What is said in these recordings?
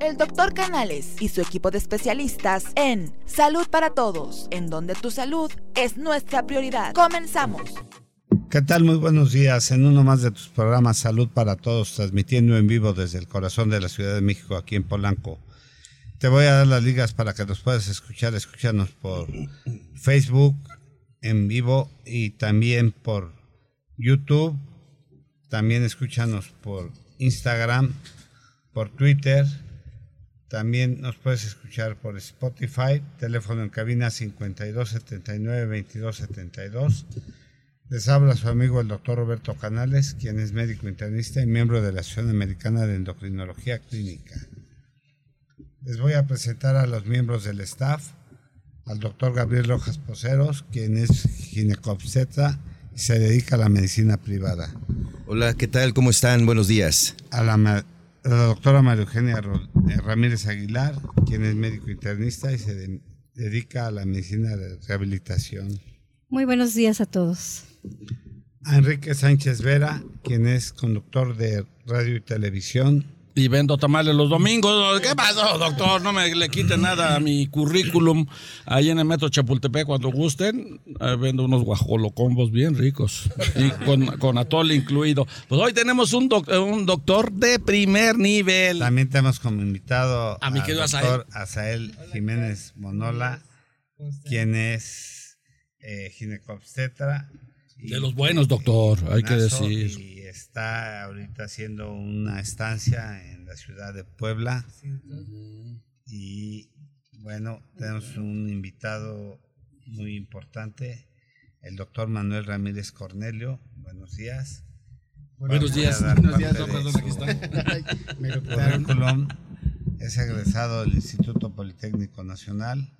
el doctor Canales y su equipo de especialistas en Salud para Todos, en donde tu salud es nuestra prioridad. Comenzamos. ¿Qué tal? Muy buenos días en uno más de tus programas Salud para Todos, transmitiendo en vivo desde el corazón de la Ciudad de México, aquí en Polanco. Te voy a dar las ligas para que nos puedas escuchar. Escúchanos por Facebook en vivo y también por YouTube. También escúchanos por Instagram, por Twitter. También nos puedes escuchar por Spotify, teléfono en cabina 5279-2272. Les habla su amigo el doctor Roberto Canales, quien es médico internista y miembro de la Asociación Americana de Endocrinología Clínica. Les voy a presentar a los miembros del staff, al doctor Gabriel Rojas Poceros, quien es ginecobstetra y se dedica a la medicina privada. Hola, ¿qué tal? ¿Cómo están? Buenos días. A la, la doctora María Eugenia eh, Ramírez Aguilar, quien es médico internista y se dedica a la medicina de rehabilitación. Muy buenos días a todos. A Enrique Sánchez Vera, quien es conductor de radio y televisión y vendo tamales los domingos. ¿Qué pasó, doctor? No me le quite nada a mi currículum. Ahí en el metro Chapultepec, cuando gusten, vendo unos guajolocombos bien ricos y con, con atole incluido. Pues hoy tenemos un, un doctor de primer nivel. También tenemos como invitado a mi querido doctor Azael Jiménez Monola, quien es eh, ginecobstetra. De los buenos, doctor, hay que decir está ahorita haciendo una estancia en la ciudad de Puebla. Y bueno, tenemos un invitado muy importante, el doctor Manuel Ramírez Cornelio. Buenos días. Buenos días. Buenos días. Aquí está. es egresado del Instituto Politécnico Nacional,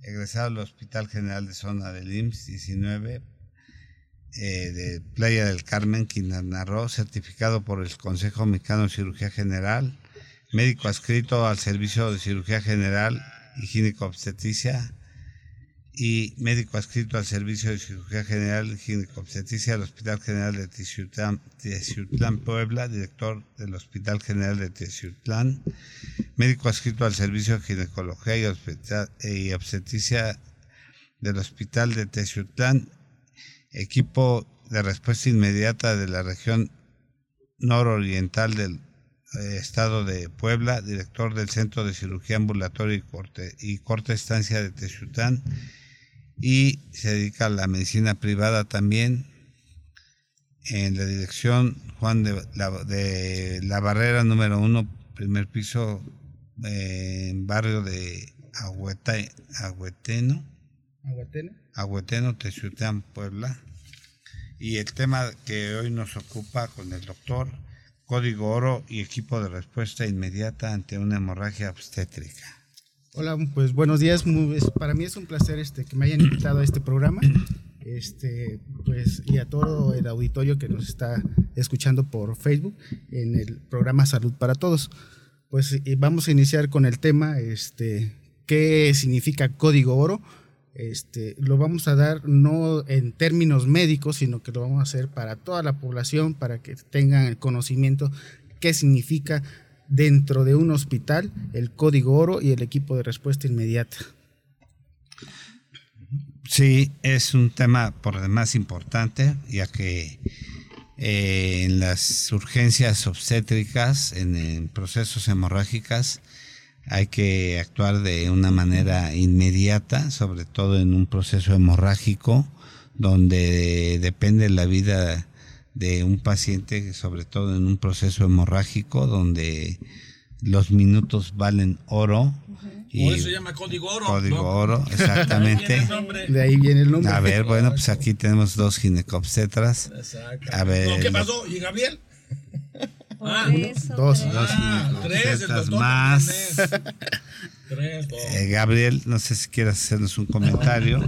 egresado del Hospital General de Zona del IMSS 19 eh, de Playa del Carmen, Quintana Roo, certificado por el Consejo Mexicano de Cirugía General, médico adscrito al Servicio de Cirugía General y Ginecobstetricia y médico adscrito al Servicio de Cirugía General y Ginecobstetricia del Hospital General de Teciutlán, Puebla, director del Hospital General de Teciutlán, médico adscrito al Servicio de Ginecología y Obstetricia del Hospital de Teciutlán equipo de respuesta inmediata de la región nororiental del eh, estado de Puebla, director del Centro de Cirugía Ambulatoria y, corte, y Corta Estancia de Texután, y se dedica a la medicina privada también en la dirección Juan de la, de la Barrera número uno, primer piso, eh, en barrio de Agüeteno. Agüeteno. Agüeteno, Puebla y el tema que hoy nos ocupa con el doctor, código oro y equipo de respuesta inmediata ante una hemorragia obstétrica. Hola, pues buenos días. para mí es un placer este, que me hayan invitado a este programa. Este, pues, y a todo el auditorio que nos está escuchando por Facebook en el programa Salud para Todos. Pues vamos a iniciar con el tema, este, ¿qué significa código oro? Este, lo vamos a dar no en términos médicos, sino que lo vamos a hacer para toda la población, para que tengan el conocimiento qué significa dentro de un hospital el código oro y el equipo de respuesta inmediata. Sí, es un tema por demás importante, ya que eh, en las urgencias obstétricas, en procesos hemorrágicas, hay que actuar de una manera inmediata, sobre todo en un proceso hemorrágico, donde depende la vida de un paciente, sobre todo en un proceso hemorrágico, donde los minutos valen oro. Y Por eso se llama código oro. Código oro, exactamente. de ahí viene el nombre. A ver, bueno, pues aquí tenemos dos ginecobstetras. Exacto. A ver. ¿Qué pasó? ¿Y Gabriel? Ah, dos, dos ah, tres, más. Eh, Gabriel, no sé si quieres hacernos un comentario.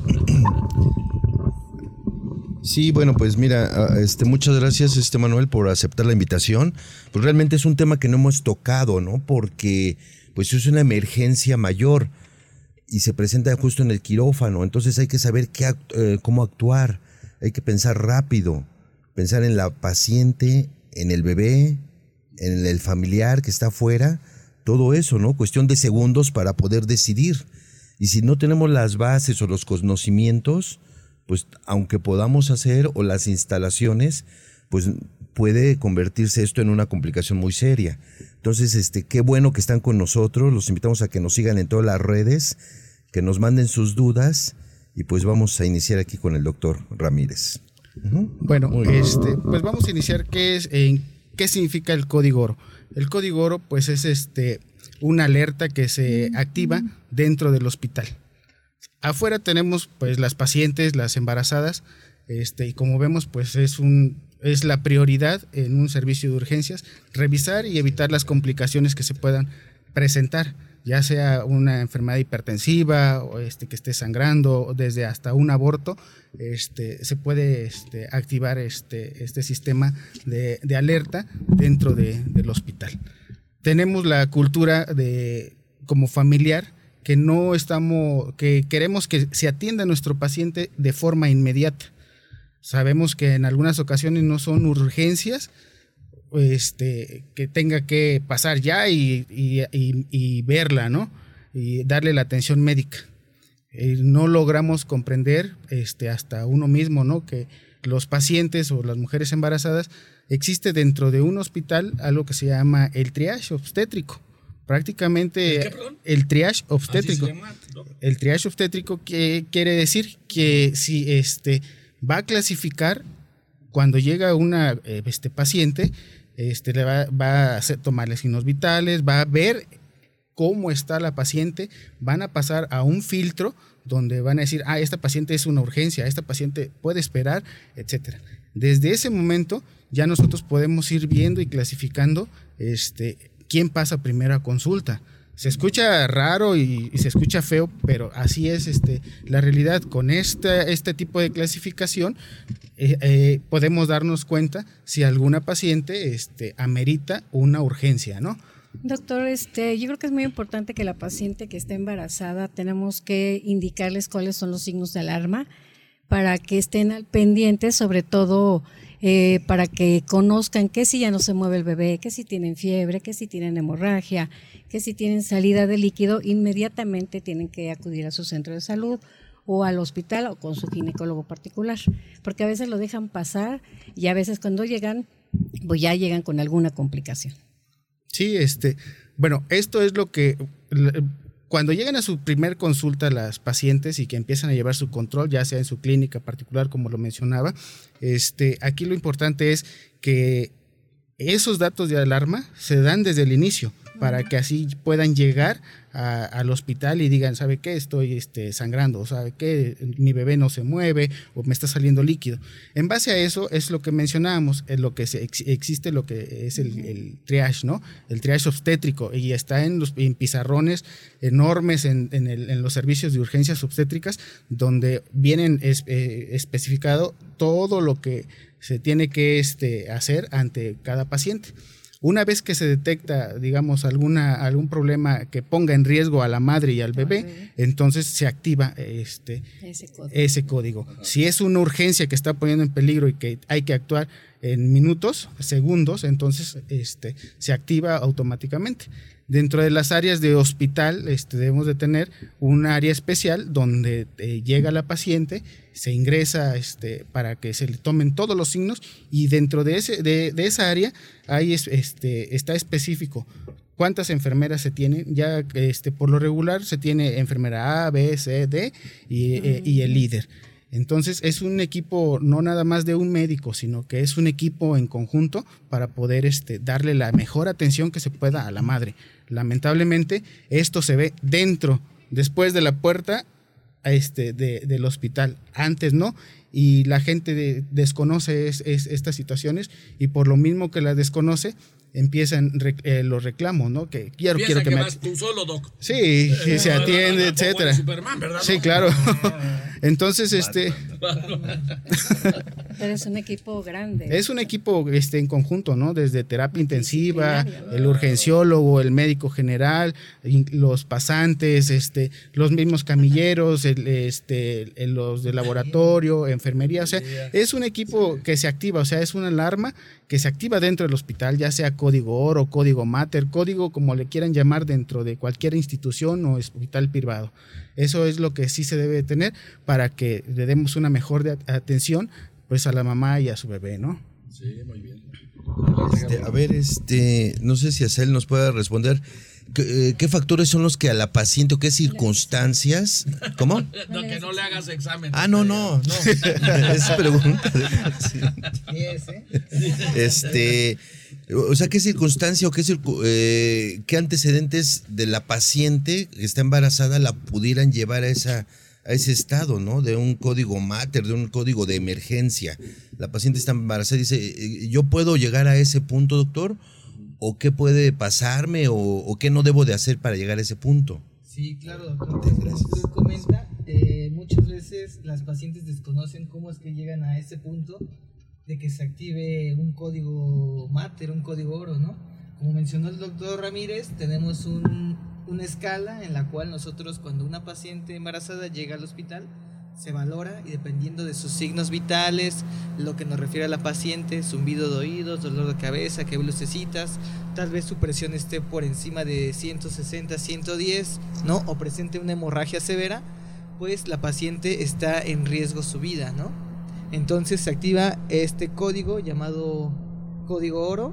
Sí, bueno, pues mira, ah, este, muchas gracias, este Manuel, por aceptar la invitación. Pues realmente es un tema que no hemos tocado, ¿no? Porque pues es una emergencia mayor y se presenta justo en el quirófano, entonces hay que saber qué, eh, cómo actuar, hay que pensar rápido, pensar en la paciente, en el bebé, en el familiar que está afuera, todo eso, ¿no? Cuestión de segundos para poder decidir. Y si no tenemos las bases o los conocimientos, pues aunque podamos hacer o las instalaciones, pues puede convertirse esto en una complicación muy seria. Entonces, este, qué bueno que están con nosotros, los invitamos a que nos sigan en todas las redes, que nos manden sus dudas y pues vamos a iniciar aquí con el doctor Ramírez. Bueno, este, pues vamos a iniciar qué es, en qué significa el código oro. El código oro, pues es este una alerta que se activa dentro del hospital. Afuera tenemos pues las pacientes, las embarazadas, este, y como vemos, pues es un es la prioridad en un servicio de urgencias, revisar y evitar las complicaciones que se puedan presentar, ya sea una enfermedad hipertensiva o este, que esté sangrando, desde hasta un aborto, este, se puede este, activar este, este sistema de, alerta dentro del hospital. Tenemos la cultura de, como familiar que no estamos, que queremos que se atienda a nuestro paciente de forma inmediata. Sabemos que en algunas ocasiones no son urgencias este, que tenga que pasar ya y, verla, ¿no? Y darle la atención médica. Eh, no logramos comprender este, hasta uno mismo, ¿no? Que los pacientes o las mujeres embarazadas existe dentro de un hospital algo que se llama el triage obstétrico prácticamente ¿El, triage obstétrico. el triage obstétrico que quiere decir que si este va a clasificar cuando llega una este paciente, este le va, a hacer, tomarle signos vitales, va a ver cómo está la paciente, van a pasar a un filtro donde van a decir, ah, esta paciente es una urgencia, esta paciente puede esperar, etcétera. Desde ese momento ya nosotros podemos ir viendo y clasificando este, quién pasa primero a consulta. Se escucha raro y, se escucha feo, pero así es este, la realidad. Con este, este tipo de clasificación eh, eh, podemos darnos cuenta si alguna paciente este, amerita una urgencia, ¿no? Doctor, este, yo creo que es muy importante que la paciente que está embarazada tenemos que indicarles cuáles son los signos de alarma para que estén al pendiente, sobre todo eh, para que conozcan que si ya no se mueve el bebé, que si tienen fiebre, que si tienen hemorragia, que si tienen salida de líquido, inmediatamente tienen que acudir a su centro de salud o al hospital o con su ginecólogo particular, porque a veces lo dejan pasar y a veces cuando llegan, pues ya llegan con alguna complicación. Sí, este, bueno, esto es lo que cuando llegan a su primer consulta las pacientes y que empiezan a llevar su control, ya sea en su clínica particular, como lo mencionaba, este, aquí lo importante es que esos datos de alarma se dan desde el inicio para que así puedan llegar al hospital y digan, ¿sabe qué? Estoy este, sangrando, ¿sabe qué? Mi bebé no se mueve o me está saliendo líquido. En base a eso es lo que mencionábamos, es lo que existe lo que es el, triage, ¿no? El triage obstétrico y está en los pizarrones enormes en, los servicios de urgencias obstétricas donde vienen eh, especificado todo lo que se tiene que este, hacer ante cada paciente. Una vez que se detecta, digamos, alguna, algún problema que ponga en riesgo a la madre y al bebé, entonces se activa este, ese código. Si es una urgencia que está poniendo en peligro y que hay que actuar en minutos, segundos, entonces este, se activa automáticamente. Dentro de las áreas de hospital este, debemos de tener un área especial donde eh, llega la paciente, se ingresa este, para que se le tomen todos los signos y dentro de, ese, de, esa área hay, este, está específico cuántas enfermeras se tienen. Ya este, por lo regular se tiene enfermera A, B, C, D y, eh, y el líder. Entonces es un equipo no nada más de un médico, sino que es un equipo en conjunto para poder este, darle la mejor atención que se pueda a la madre. Lamentablemente esto se ve dentro, después de la puerta este, del hospital. Antes no, y la gente desconoce estas situaciones y por lo mismo que la desconoce, empiezan eh, los reclamos, ¿no? Que quiero, quiero que, me... vas tú solo, doc. Sí, que se atiende, etcétera. Sí, claro. Entonces, este... Pero es un equipo grande. Es un equipo este, en conjunto, ¿no? Desde terapia intensiva, el urgenciólogo, el médico general, los pasantes, este, los mismos camilleros, el, este, los de laboratorio, enfermería. O sea, es un equipo que se activa, o sea, es una alarma que se activa dentro del hospital, ya sea código oro, código mater, código como le quieran llamar dentro de cualquier institución o hospital privado. Eso es lo que sí se debe tener para que le demos una mejor atención pues a la mamá y a su bebé, ¿no? Sí, muy bien. Este, a ver, este, no sé si Acel nos puede responder. Eh, ¿Qué, factores son los que a la paciente o qué circunstancias? ¿Cómo? No, que no le hagas examen. Ah, no, no, no. es pregunta. Este, o sea, ¿qué circunstancia o qué, eh, qué antecedentes de la paciente que está embarazada la pudieran llevar a esa a ese estado, ¿no? De un código mater, de un código de emergencia. La paciente está embarazada y dice, eh, ¿yo puedo llegar a ese punto, doctor? ¿O qué puede pasarme? ¿O, qué no debo de hacer para llegar a ese punto? Sí, claro, doctor. Como usted comenta, eh, muchas veces las pacientes desconocen cómo es que llegan a ese punto de que se active un código mater, un código oro, ¿no? Como mencionó el doctor Ramírez, tenemos un, una escala en la cual nosotros cuando una paciente embarazada llega al hospital, se valora y dependiendo de sus signos vitales, lo que nos refiere a la paciente, zumbido de oídos, dolor de cabeza, que lucecitas, tal vez su presión esté por encima de 160, 110, ¿no? O presente una hemorragia severa, pues la paciente está en riesgo su vida, ¿no? Entonces se activa este código llamado código oro,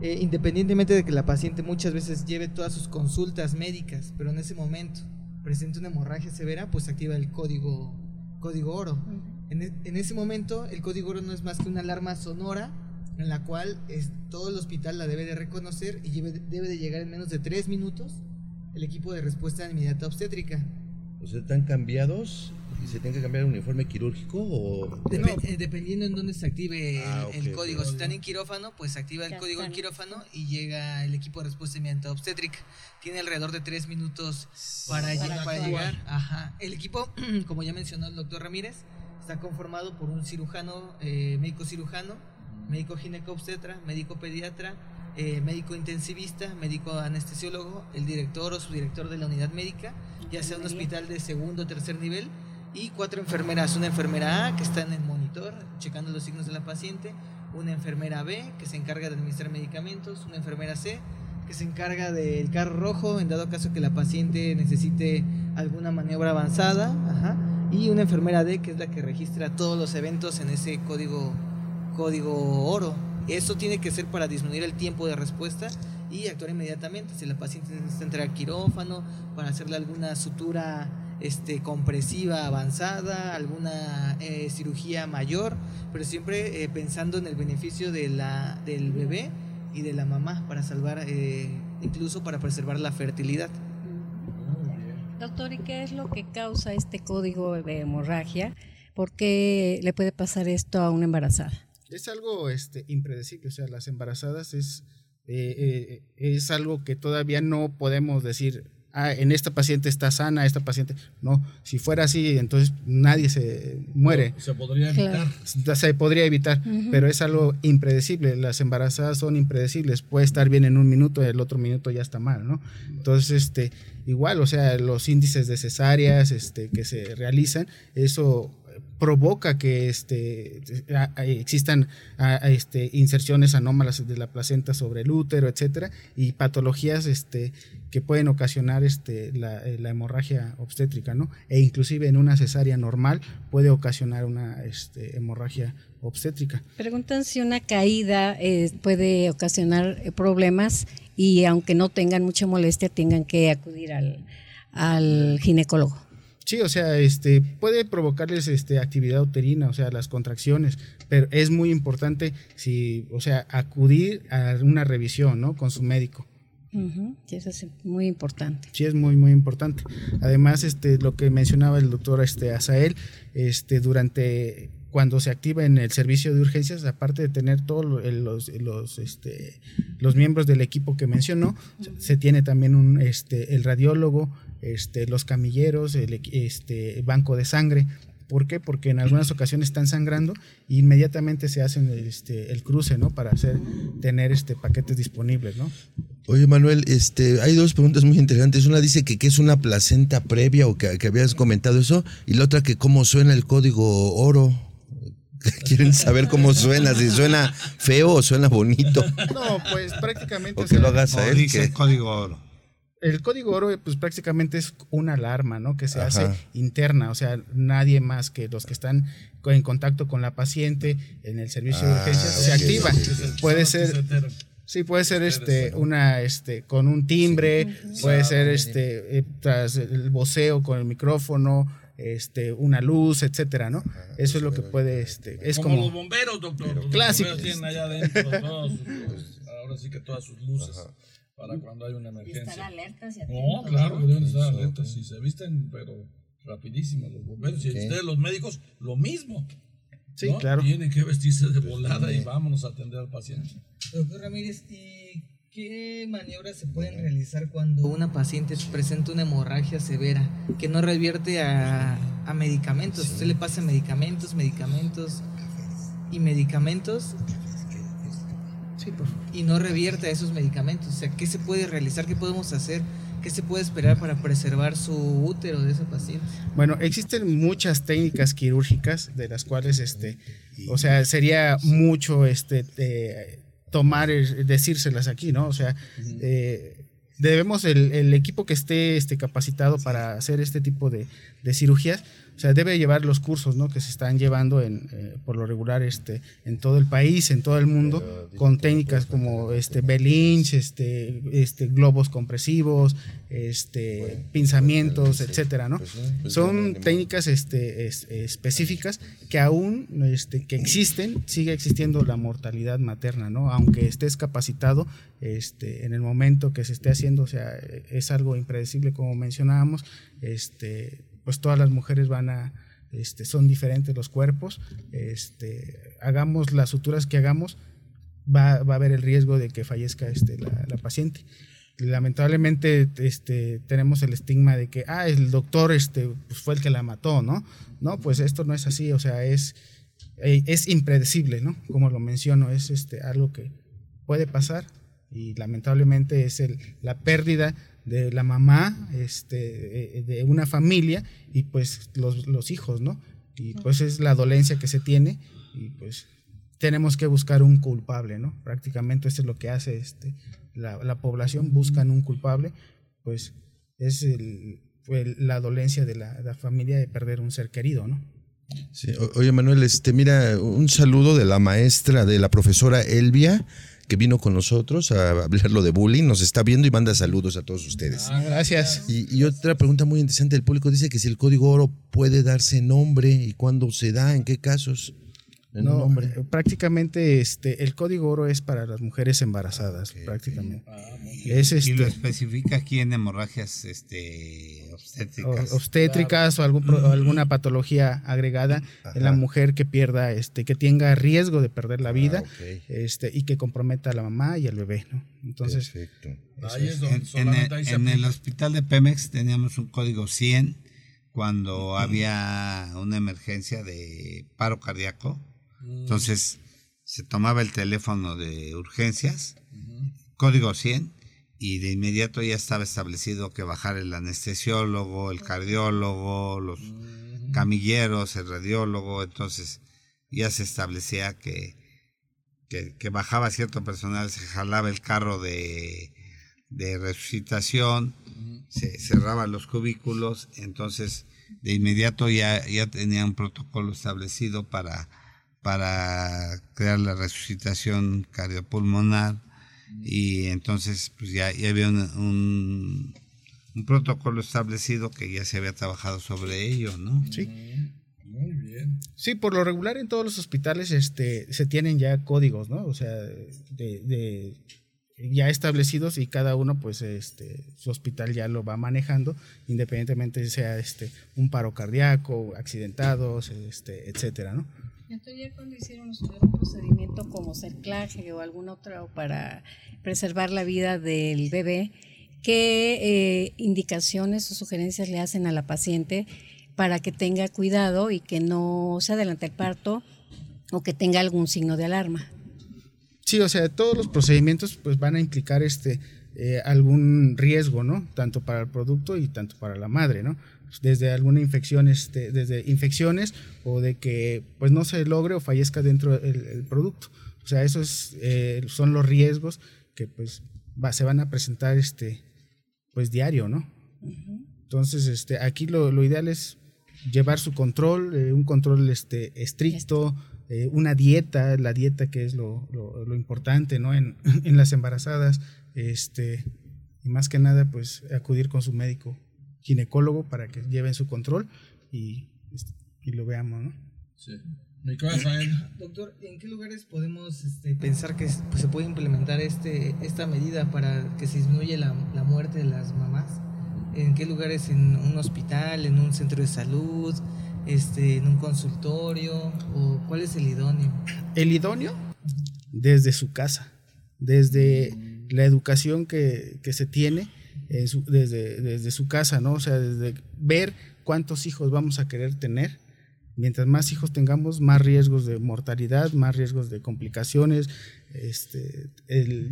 eh, independientemente de que la paciente muchas veces lleve todas sus consultas médicas, pero en ese momento presente una hemorragia severa, pues activa el código, código oro. En, e, en, ese momento el código oro no es más que una alarma sonora en la cual es, todo el hospital la debe de reconocer y debe de llegar en menos de tres minutos el equipo de respuesta inmediata obstétrica. O sea, ¿están cambiados ¿Y se tiene que cambiar el uniforme quirúrgico o...? Eh, dependiendo en dónde se active ah, el, código. Si están en quirófano, pues se activa el código en quirófano y llega el equipo de respuesta inmediata obstétrica. Tiene alrededor de tres minutos para, llegar. Ajá. El equipo, como ya mencionó el doctor Ramírez, está conformado por un cirujano, eh, médico cirujano, médico gineco-obstetra, médico pediatra, eh, médico intensivista, médico anestesiólogo, el director o subdirector de la unidad médica, ya sea un hospital de segundo o tercer nivel, y cuatro enfermeras, una enfermera A que está en el monitor checando los signos de la paciente, una enfermera B que se encarga de administrar medicamentos, una enfermera C que se encarga del carro rojo en dado caso que la paciente necesite alguna maniobra avanzada, y una enfermera D que es la que registra todos los eventos en ese código código oro. Eso tiene que ser para disminuir el tiempo de respuesta y actuar inmediatamente. Si la paciente necesita entrar al quirófano para hacerle alguna sutura este, compresiva avanzada, alguna eh, cirugía mayor, pero siempre eh, pensando en el beneficio de la, del bebé y de la mamá para salvar, eh, incluso para preservar la fertilidad. Doctor, ¿y qué es lo que causa este código de hemorragia? ¿Por qué le puede pasar esto a una embarazada? Es algo este, impredecible, o sea, las embarazadas es, es algo que todavía no podemos decir ah, en esta paciente está sana, esta paciente. No, si fuera así, entonces nadie se muere. se podría evitar. Se podría evitar, pero es algo impredecible. Las embarazadas son impredecibles. Puede estar bien en un minuto y el otro minuto ya está mal, ¿no? Entonces, este, igual, o sea, los índices de cesáreas este, que se realizan, eso provoca que este, existan este, inserciones anómalas de la placenta sobre el útero, etcétera, y patologías este, que pueden ocasionar este, la, hemorragia obstétrica, ¿no? E inclusive en una cesárea normal puede ocasionar una este, hemorragia obstétrica. Preguntan si una caída eh, puede ocasionar eh, problemas y aunque no tengan mucha molestia tengan que acudir al, al ginecólogo. Sí, o sea, este puede provocarles este actividad uterina, o sea, las contracciones, pero es muy importante si, o sea, acudir a una revisión, ¿no? Con su médico. Sí, eso es muy importante. Sí, es muy, muy importante. Además, este, lo que mencionaba el doctor este, Azael, este, durante cuando se activa en el servicio de urgencias, aparte de tener todos los, los, este, los miembros del equipo que mencionó, se tiene también un, este, el radiólogo, este, los camilleros, el este, banco de sangre. ¿Por qué? Porque en algunas ocasiones están sangrando e inmediatamente se hacen este, el cruce, ¿no? Para hacer, tener este paquetes disponibles, ¿no? Oye, Manuel, este, hay dos preguntas muy interesantes. Una dice que qué es una placenta previa o que, que habías comentado eso, y la otra que cómo suena el código oro. Quieren saber cómo suena, si suena feo o suena bonito. No, pues prácticamente. O que lo hagas a él. dice que- el código oro. El código oro, pues prácticamente es una alarma, ¿no? Que se Ajá. hace interna, o sea, nadie más que los que están en contacto con la paciente en el servicio de Ah, urgencias se ok, activa. Puede ser, sí, puede ser este, una, este, con un timbre, puede ser este, eh, tras el voceo con el micrófono, este, una luz, etcétera, ¿no? Eso es lo que puede, este, es como, como, los bomberos, doctor. Los Clásico. bomberos tienen allá adentro todos sus- ahora sí que todas sus luces para cuando hay una emergencia. alertas y No, claro deben estar alertas y se visten, pero rapidísimo los bomberos. Y ustedes, los médicos, lo mismo. sí, ¿no? claro. Tienen que vestirse de volada y vámonos a atender al paciente. Doctor Ramírez, ¿y qué maniobras se pueden realizar cuando una paciente presenta una hemorragia severa que no revierte a, a medicamentos? Usted le pasa medicamentos, medicamentos y medicamentos Sí, por favor. y no revierte a esos medicamentos. O sea, ¿qué se puede realizar? ¿Qué podemos hacer? ¿Qué se puede esperar para preservar su útero de esa paciente? Bueno, existen muchas técnicas quirúrgicas de las cuales, este, o sea, sería mucho, este, eh, tomar, decírselas aquí, ¿no? O sea, eh, debemos el, el equipo que esté, este, capacitado para hacer este tipo de, de cirugías, o sea, debe llevar los cursos, ¿no? Que se están llevando en, eh, por lo regular, este, en todo el país, en todo el mundo, con técnicas como, este, Belinch, este, este, globos compresivos, este, pinzamientos, etcétera, ¿no? Son técnicas este, es- específicas que aún este, que existen, sigue existiendo la mortalidad materna, ¿no? Aunque estés capacitado, este, en el momento que se esté haciendo, o sea, es algo impredecible como mencionábamos, este, pues todas las mujeres van a, este, son diferentes los cuerpos, este, hagamos las suturas que hagamos, va, a haber el riesgo de que fallezca este, la, paciente. Lamentablemente este tenemos el estigma de que ah el doctor este pues fue el que la mató no no pues esto no es así o sea es eh, impredecible no como lo menciono es este algo que puede pasar y lamentablemente es el la pérdida de la mamá este eh, de una familia y pues los, los hijos no y pues es la dolencia que se tiene y pues tenemos que buscar un culpable, ¿no? Prácticamente eso es lo que hace este, la, la población, buscan un culpable, pues es el- el- la dolencia de la, la familia de perder un ser querido, ¿no? Sí, o- Oye, Manuel, este, mira, un saludo de la maestra, de la profesora Elvia, que vino con nosotros a hablarlo de bullying, nos está viendo y manda saludos a todos ustedes. Gracias. Y, y otra pregunta muy interesante del público dice que si el código oro puede darse nombre y cuándo se da, en qué casos. En No, nombre. eh, prácticamente este, el código oro es para las mujeres embarazadas, prácticamente. Es Y lo este, especifica aquí en hemorragias este, obstétricas. o- obstétricas o, algún o alguna patología agregada en la mujer que pierda, este, que tenga riesgo de perder la vida, Ah, ok. este, y que comprometa a la mamá y al bebé, ¿no? Entonces, Perfecto. Ahí es En, donde en el, en el hospital de Pemex teníamos un código 100 cuando había una emergencia de paro cardíaco. Entonces se tomaba el teléfono de urgencias, código 100, y de inmediato ya estaba establecido que bajar el anestesiólogo, el cardiólogo, los camilleros, el radiólogo. Entonces ya se establecía que, que, que bajaba cierto personal, se jalaba el carro de, de resucitación, se cerraban los cubículos, entonces de inmediato ya, ya tenía un protocolo establecido para, para crear la resucitación cardiopulmonar y entonces pues ya, ya había un, un, protocolo establecido que ya se había trabajado sobre ello, ¿no? sí. Muy bien. Sí, por lo regular en todos los hospitales este, se tienen ya códigos, ¿no? O sea, de, de- ya establecidos y cada uno, pues, este, su hospital ya lo va manejando, independientemente sea este, un paro cardíaco, accidentados, este, etcétera, ¿no? Entonces, ya cuando hicieron ustedes un procedimiento como cerclaje o algún otro para preservar la vida del bebé, ¿qué eh, indicaciones o sugerencias le hacen a la paciente para que tenga cuidado y que no se adelante el parto o que tenga algún signo de alarma. Sí, o sea, todos los procedimientos pues van a implicar este eh, algún riesgo, ¿no? Tanto para el producto y tanto para la madre, ¿no? Desde alguna infección, este, desde infecciones o de que pues no se logre o fallezca dentro del producto. O sea, esos eh, son los riesgos que pues se van a presentar este pues diario, ¿no? Entonces, este, aquí lo, lo, ideal es llevar su control, eh, un control este, estricto, eh, una dieta, la dieta que es lo, lo, importante, ¿no? En, en, las embarazadas, este, y más que nada, pues acudir con su médico ginecólogo para que lleven su control y, este, y lo veamos, ¿no? Sí. Doctor, ¿en qué lugares podemos este, pensar que pues, se puede implementar este, esta medida para que se disminuya la, la, muerte de las mamás? ¿En qué lugares? ¿En un hospital? ¿En un centro de salud? Este, ¿En un consultorio? ¿O cuál es el idóneo? El idóneo desde su casa, desde la educación que, que se tiene desde, desde su casa, ¿no? O sea, desde ver cuántos hijos vamos a querer tener Mientras más hijos tengamos, más riesgos de mortalidad, más riesgos de complicaciones. Este,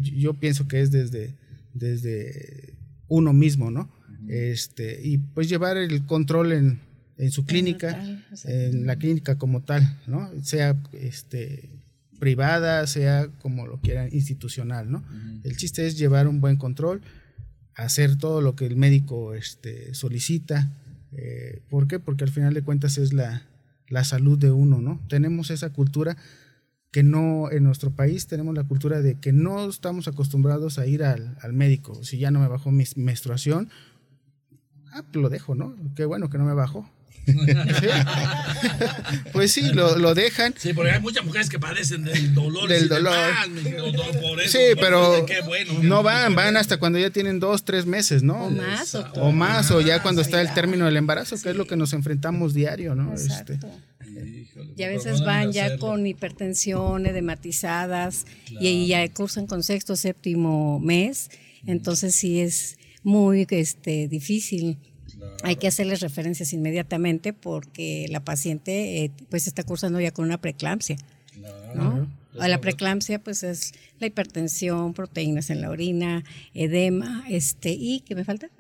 yo pienso que es desde, desde uno mismo, ¿no? Este, y pues llevar el control en, en su clínica, en la clínica como tal, ¿no? Sea este, privada, sea como lo quieran, institucional, ¿no? El chiste es llevar un buen control, hacer todo lo que el médico este, solicita. Eh, ¿Por qué? Porque al final de cuentas es la, la salud de uno, ¿no? Tenemos esa cultura que no, en nuestro país tenemos la cultura de que no estamos acostumbrados a ir al, médico. Si ya no me bajó mi menstruación, ah, pues lo dejo, ¿no? Qué bueno que no me bajó. Pues sí, lo, dejan. Sí, porque hay muchas mujeres que padecen del dolor. Del dolor. sí, pero no van, van hasta cuando ya tienen dos, tres meses, ¿no? O más. O, más, o ya cuando está el término del embarazo, que es lo que nos enfrentamos diario, ¿no? Este. Y a veces van ya con hipertensión, edematizadas, y ya cursan con sexto, séptimo mes. Entonces sí es muy este, difícil hay que hacerles referencias inmediatamente porque la paciente eh, pues está cursando ya con una preeclampsia. ¿no? la preeclampsia pues es la hipertensión, proteínas en la orina, edema, este y ¿qué me falta?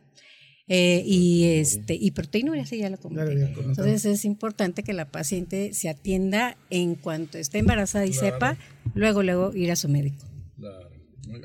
Eh, y este y proteína ya lo comenté. Entonces es importante que la paciente se atienda en cuanto esté embarazada y sepa, luego luego ir a su médico. Claro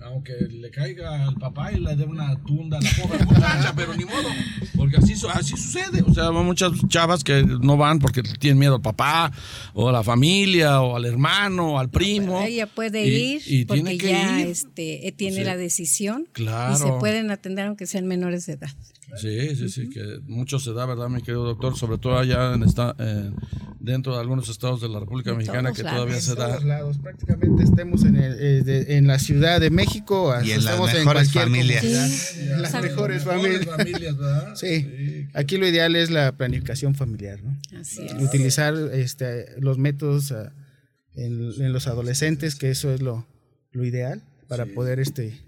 aunque le caiga al papá y le dé una tunda a la pobre muchacha, pero ni modo, porque así, así sucede. O sea, hay muchas chavas que no van porque tienen miedo al papá, o a la familia, o al hermano, o al primo. ella puede ir porque ya Este, tiene la decisión y se pueden atender aunque sean menores de edad. Sí, sí, sí, que mucho se da, ¿verdad, mi querido doctor? Sobre todo allá en esta, dentro de algunos estados de la República Mexicana que todavía se da. En todos lados, prácticamente estemos en, el, eh, en la Ciudad de México, y en las mejores familias. en las mejores familias. ¿verdad? Sí. aquí lo ideal es la planificación familiar, ¿no? Así es. Utilizar este, los métodos ah, en, los adolescentes, que eso es lo, lo ideal para poder, este,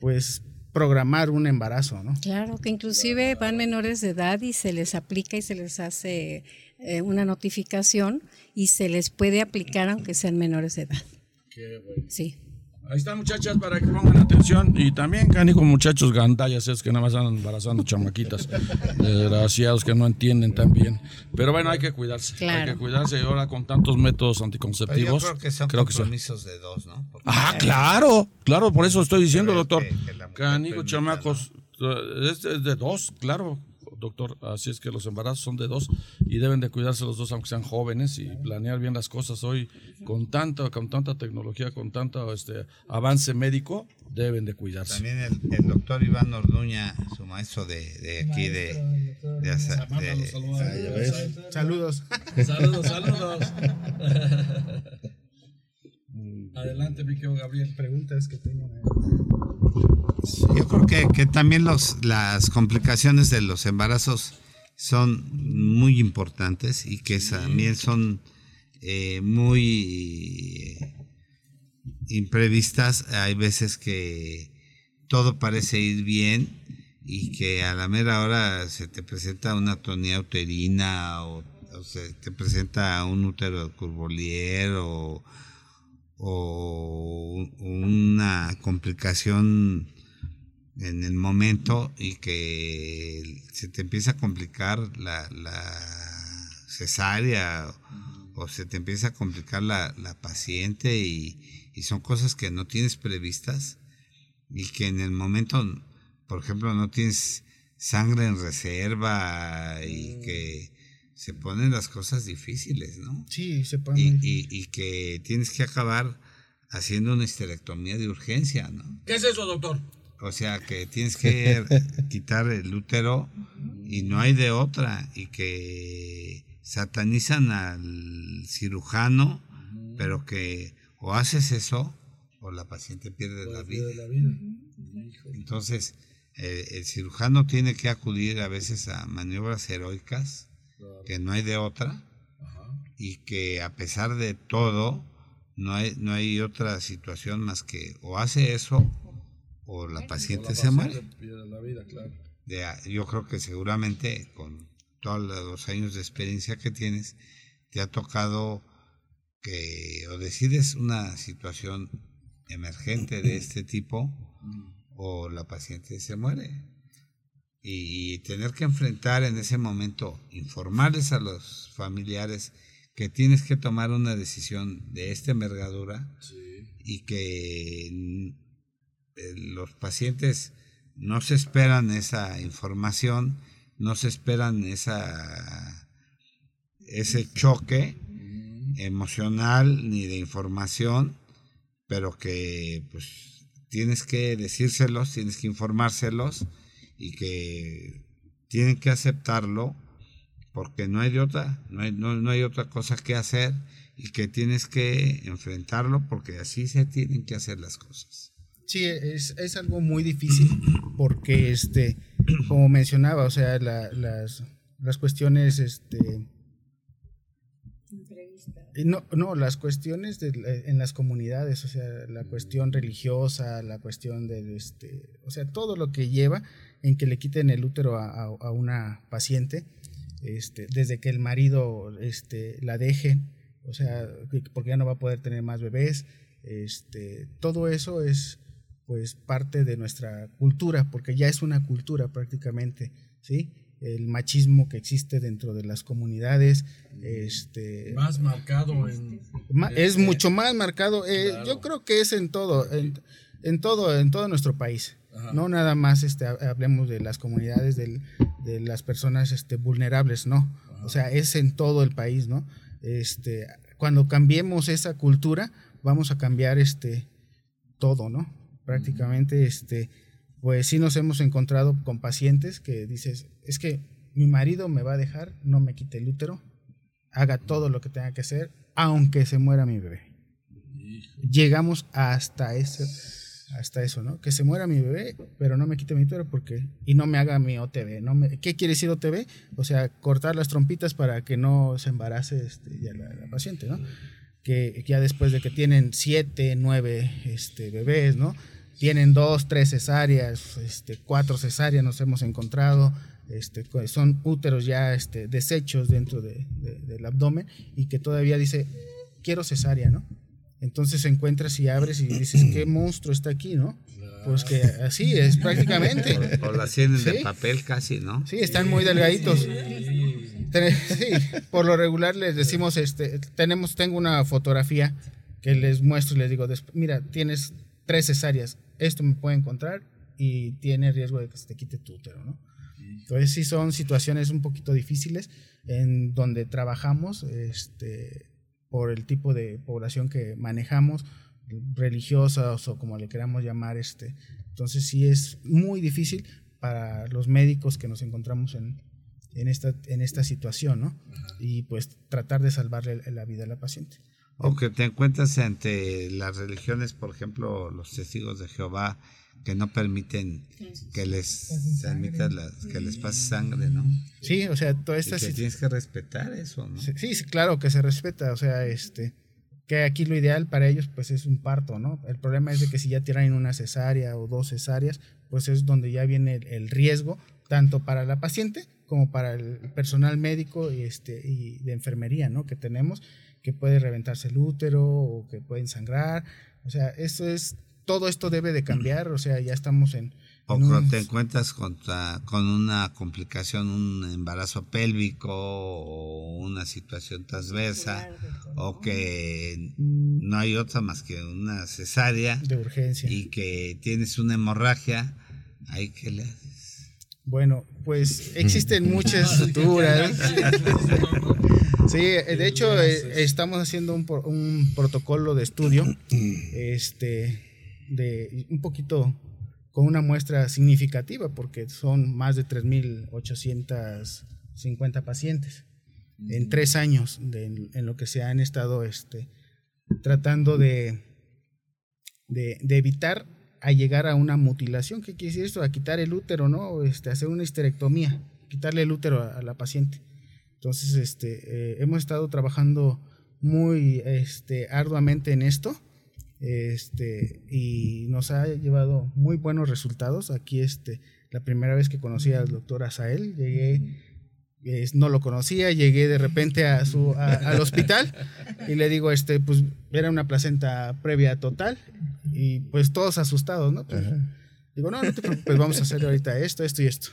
pues, programar un embarazo, ¿no? Claro, que inclusive van menores de edad y se les aplica y se les hace eh, una notificación y se les puede aplicar aunque sean menores de edad. Qué bueno. Sí. Ahí están muchachas para que pongan atención. Y también canijo muchachos gandallas es que nada más andan embarazando chamaquitas. Desgraciados que no entienden tan bien. Pero bueno hay que cuidarse hay que cuidarse. Y ahora con tantos métodos anticonceptivos yo creo que son compromisos de dos ¿no? ah claro claro por eso estoy diciendo doctor. canijo chamacos es de dos claro doctor. Así es que los embarazos son de dos y deben de cuidarse los dos aunque sean jóvenes y planear bien las cosas hoy con tanta, con tanta tecnología, con tanto este, avance médico, deben de cuidarse. También el, doctor Iván Orduña, su maestro de, aquí de, saludos. Saludos, saludos. Adelante, mi Gabriel. Preguntas que tengo. Yo creo que, que también los, las complicaciones de los embarazos son muy importantes y que también son eh, muy imprevistas. Hay veces que todo parece ir bien y que a la mera hora se te presenta una tonía uterina o, se te presenta un útero curvolier o, o una complicación en el momento y que se te empieza a complicar la, cesárea o se te empieza a complicar la, paciente y, son cosas que no tienes previstas y que en el momento, por ejemplo, no tienes sangre en reserva y mm. que se ponen las cosas difíciles, ¿no? Sí, se ponen. Y, y, y que tienes que acabar haciendo una histerectomía de urgencia, ¿no? ¿Qué es eso, doctor? O sea que tienes que quitar el útero y no hay de otra. Y que satanizan al cirujano, pero que o haces eso o la paciente pierde la vida. Entonces, eh, el cirujano tiene que acudir a veces a maniobras heroicas, que no hay de otra, y que a pesar de todo, no hay, no hay otra situación más que o hace eso o la paciente, se muere. La vida, claro. yo creo que seguramente con todos los años de experiencia que tienes, te ha tocado que o decides una situación emergente de este tipo o la paciente se muere. Y, tener que enfrentar en ese momento, informarles a los familiares que tienes que tomar una decisión de esta envergadura y que eh, los pacientes no se esperan esa información, no se esperan esa, ese choque emocional ni de información, pero que pues tienes que decírselos, tienes que informárselos y que tienen que aceptarlo porque no hay otra, no hay, no hay otra cosa que hacer y que tienes que enfrentarlo porque así se tienen que hacer las cosas. Sí, es, es, algo muy difícil porque, este, como mencionaba, o sea, las, las cuestiones, este, no, no, las cuestiones de, en las comunidades, o sea, la cuestión religiosa, la cuestión de, este, o sea, todo lo que lleva en que le quiten el útero a, a, una paciente, este, desde que el marido, este, la deje, o sea, porque ya no va a poder tener más bebés, este, todo eso es, pues parte de nuestra cultura, porque ya es una cultura prácticamente, ¿sí? El machismo que existe dentro de las comunidades, este... Más marcado en... es este, mucho más marcado, eh, yo creo que es en todo, en, todo, en todo nuestro país. No nada más este, hablemos de las comunidades, de las personas este, vulnerables, no. O sea, es en todo el país, ¿no? Este, cuando cambiemos esa cultura, vamos a cambiar este, todo, ¿no? prácticamente, este, pues sí nos hemos encontrado con pacientes que dices, es que mi marido me va a dejar, no me quite el útero, haga todo lo que tenga que hacer, aunque se muera mi bebé. Llegamos hasta eso, hasta eso, ¿no? Que se muera mi bebé, pero no me quite mi útero porque y no me haga mi OTB, no me, ¿qué quiere decir OTB? O sea, cortar las trompitas para que no se embarace este, ya la, paciente, ¿no? Que ya después de que tienen siete, nueve este, bebés, ¿no? tienen dos, tres cesáreas, este, cuatro cesáreas nos hemos encontrado, este, son úteros ya este, desechos dentro de, del abdomen y que todavía dice, quiero cesárea, ¿no? Entonces encuentras y abres y dices, ¿qué monstruo está aquí, no? Pues que así es prácticamente. O, las tienen de papel casi, ¿no? Sí, están muy delgaditos. Sí, por lo regular les decimos, este, tenemos, tengo una fotografía que les muestro y les digo, mira, tienes tres cesáreas, esto me puede encontrar y tiene riesgo de que se te quite tu útero, ¿no? Entonces sí son situaciones un poquito difíciles en donde trabajamos este, por el tipo de población que manejamos, religiosas o como le queramos llamar. Este. Entonces sí es muy difícil para los médicos que nos encontramos en, en, esta, en esta situación, ¿no? Y pues tratar de salvarle la vida a la paciente. O que te encuentras ante las religiones, por ejemplo, los testigos de Jehová, que no permiten que les que les pase sangre, ¿no? Sí, o sea, toda esta que tienes que respetar eso, ¿no? Sí, sí, claro que se respeta, o sea, este que aquí lo ideal para ellos pues es un parto, ¿no? El problema es de que si ya tienen una cesárea o dos cesáreas, pues es donde ya viene el, el riesgo tanto para la paciente como para el personal médico y, este, y de enfermería, ¿no? Que tenemos, que puede reventarse el útero o que pueden sangrar. O sea, eso es, todo esto debe de cambiar, o sea, ya estamos en... O en un- te encuentras contra- con una complicación, un embarazo pélvico o una situación transversa o que no hay otra más que una cesárea de urgencia. y que tienes una hemorragia, ahí que le? Bueno, pues existen muchas suturas. Sí, de hecho eh, estamos haciendo un, por- un protocolo de estudio, este, de un poquito con una muestra significativa, porque son más de 3.850 pacientes en tres años de- en lo que se han estado este, tratando de, de, de evitar a llegar a una mutilación. ¿Qué quiere decir esto? A quitar el útero, ¿no? Este, hacer una histerectomía, quitarle el útero a, a la paciente. Entonces, este, eh, hemos estado trabajando muy este, arduamente en esto este, y nos ha llevado muy buenos resultados. Aquí, este, la primera vez que conocí al doctor Azael, llegué, no lo conocía, llegué de repente a su, a- al hospital y le digo, este, pues era una placenta previa total y pues todos asustados, ¿no? Pues, digo, no, no te preocupes, vamos a hacer ahorita esto, esto y esto.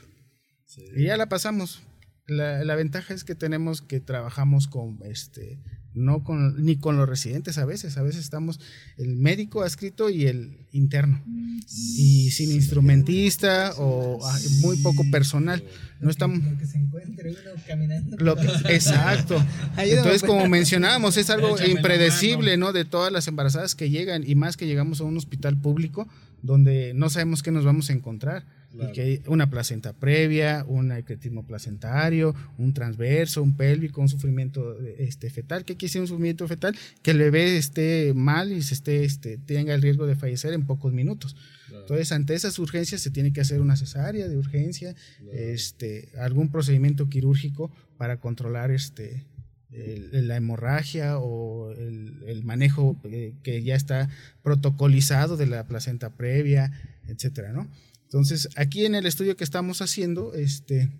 Y ya la pasamos. La, la ventaja es que tenemos que trabajamos con este no con ni con los residentes a veces, a veces estamos el médico adscrito y el interno. Y sin instrumentista o ah, muy poco personal. No estamos Lo que se encuentre uno caminando. lo que- exacto. Entonces, como mencionábamos, es algo impredecible, ¿no? De todas las embarazadas que llegan y más que llegamos a un hospital público donde no sabemos qué nos vamos a encontrar. Y que hay una placenta previa, un ecretismo placentario, un transverso, un pélvico, un sufrimiento este, fetal. ¿Qué quiere decir un sufrimiento fetal? Que el bebé esté mal y se esté, este, tenga el riesgo de fallecer en pocos minutos. Entonces, ante esas urgencias se tiene que hacer una cesárea de urgencia, este, algún procedimiento quirúrgico para controlar este, el- la hemorragia o el, el manejo eh, que ya está protocolizado de la placenta previa, etcétera, ¿no? Entonces, aquí en el estudio que estamos haciendo, este,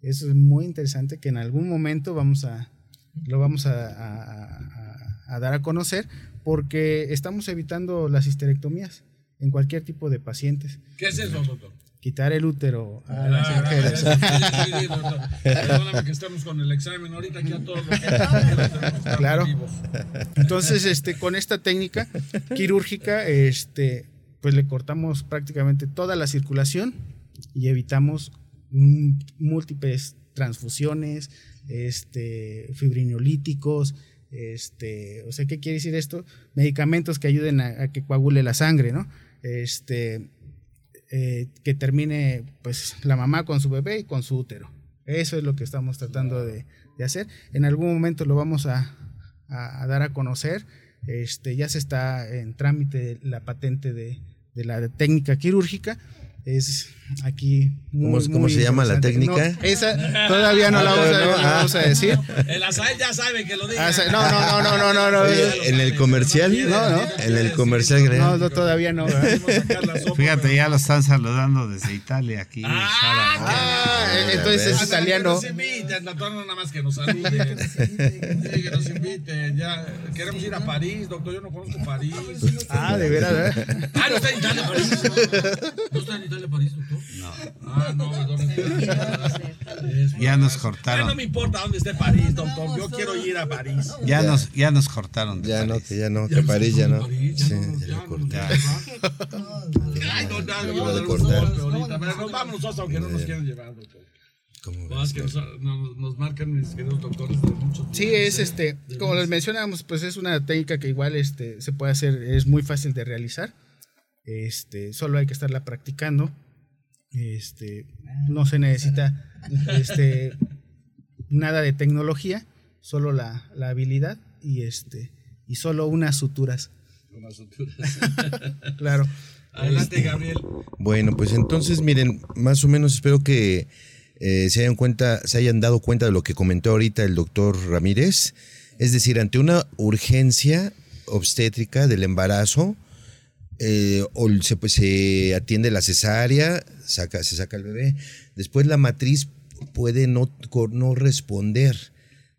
es muy interesante que en algún momento vamos a, lo vamos a, a- a- a dar a conocer porque estamos evitando las histerectomías en cualquier tipo de pacientes. ¿Qué es eso, doctor? Quitar el útero a las Ah, mujeres. sí, sí, doctor. Perdóname que estamos con el examen ahorita aquí a todos los Claro. vivos. Entonces, este, con esta técnica quirúrgica, este, pues le cortamos prácticamente toda la circulación y evitamos múltiples transfusiones, este, fibrinolíticos, este, o sea, ¿qué quiere decir esto? Medicamentos que ayuden a, que coagule la sangre, ¿no? Este, eh, que termine, pues, la mamá con su bebé y con su útero. Eso es lo que estamos tratando de, hacer. En algún momento lo vamos a, a- a dar a conocer. Este, ya se está en trámite la patente de, de la técnica quirúrgica. Es aquí muy, ¿Cómo es- cómo muy se llama la técnica? No, esa todavía no la vamos a, no la vamos a decir. El azael ya sabe que lo diga. Ah, no, no, no, no, no, no, no. Oye, en el comercial, No, no. en el comercial, No, no, todavía no. Fíjate, ya lo están saludando desde Italia aquí. Sara. Ah, eh, entonces es italiano. Que nos inviten, doctor, no nada más que nos saluden. Sí, que nos inviten. Ya queremos ir a París, doctor. Yo no conozco París. Ah, de veras, ¿verdad? Ah, no está en Italia, París. ¿No está en Italia, París, doctor? No. Ah, no. Es Ya nos cortaron. no me importa dónde esté París, doctor. Yo quiero ir a París. Ya nos, ya nos cortaron. de Ya no, París. que ya no, Ya que París ya no. ya Sí, no, ya ya lo no, cortaron. ya. Ay, no, no, no, de no, cortar. no, ahorita, pero nos vamos nosotros aunque no nos quieran llevar, doctor. ¿Cómo Más ves? que nos, nos, nos marcan mis queridos doctores de mucho Sí, es este, como les mencionamos, pues es una técnica que igual este, se puede hacer, es muy fácil de realizar. Este, solo hay que estarla practicando. Este, no se necesita este, nada de tecnología, solo la, la habilidad y este y solo unas suturas. Unas suturas. Claro. Adelante, Gabriel. Bueno, pues entonces miren, más o menos espero que eh, se hayan cuenta, se hayan dado cuenta de lo que comentó ahorita el doctor Ramírez. Es decir, ante una urgencia obstétrica del embarazo, eh, o se, pues, se atiende la cesárea, saca, se saca el bebé. Después la matriz puede no, no responder.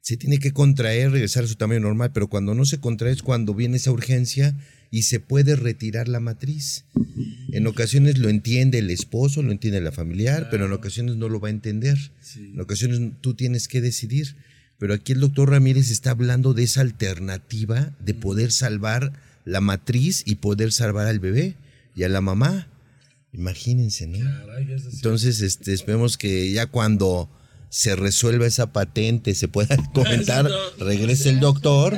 Se tiene que contraer, regresar a su tamaño normal, pero cuando no se contrae es cuando viene esa urgencia y se puede retirar la matriz. En ocasiones lo entiende el esposo, lo entiende la familiar, pero en ocasiones no lo va a entender. En ocasiones tú tienes que decidir. Pero aquí el doctor Ramírez está hablando de esa alternativa de poder salvar la matriz y poder salvar al bebé y a la mamá. Imagínense, ¿no? Entonces, este, esperemos que ya cuando se resuelva esa patente, se pueda comentar, regrese el doctor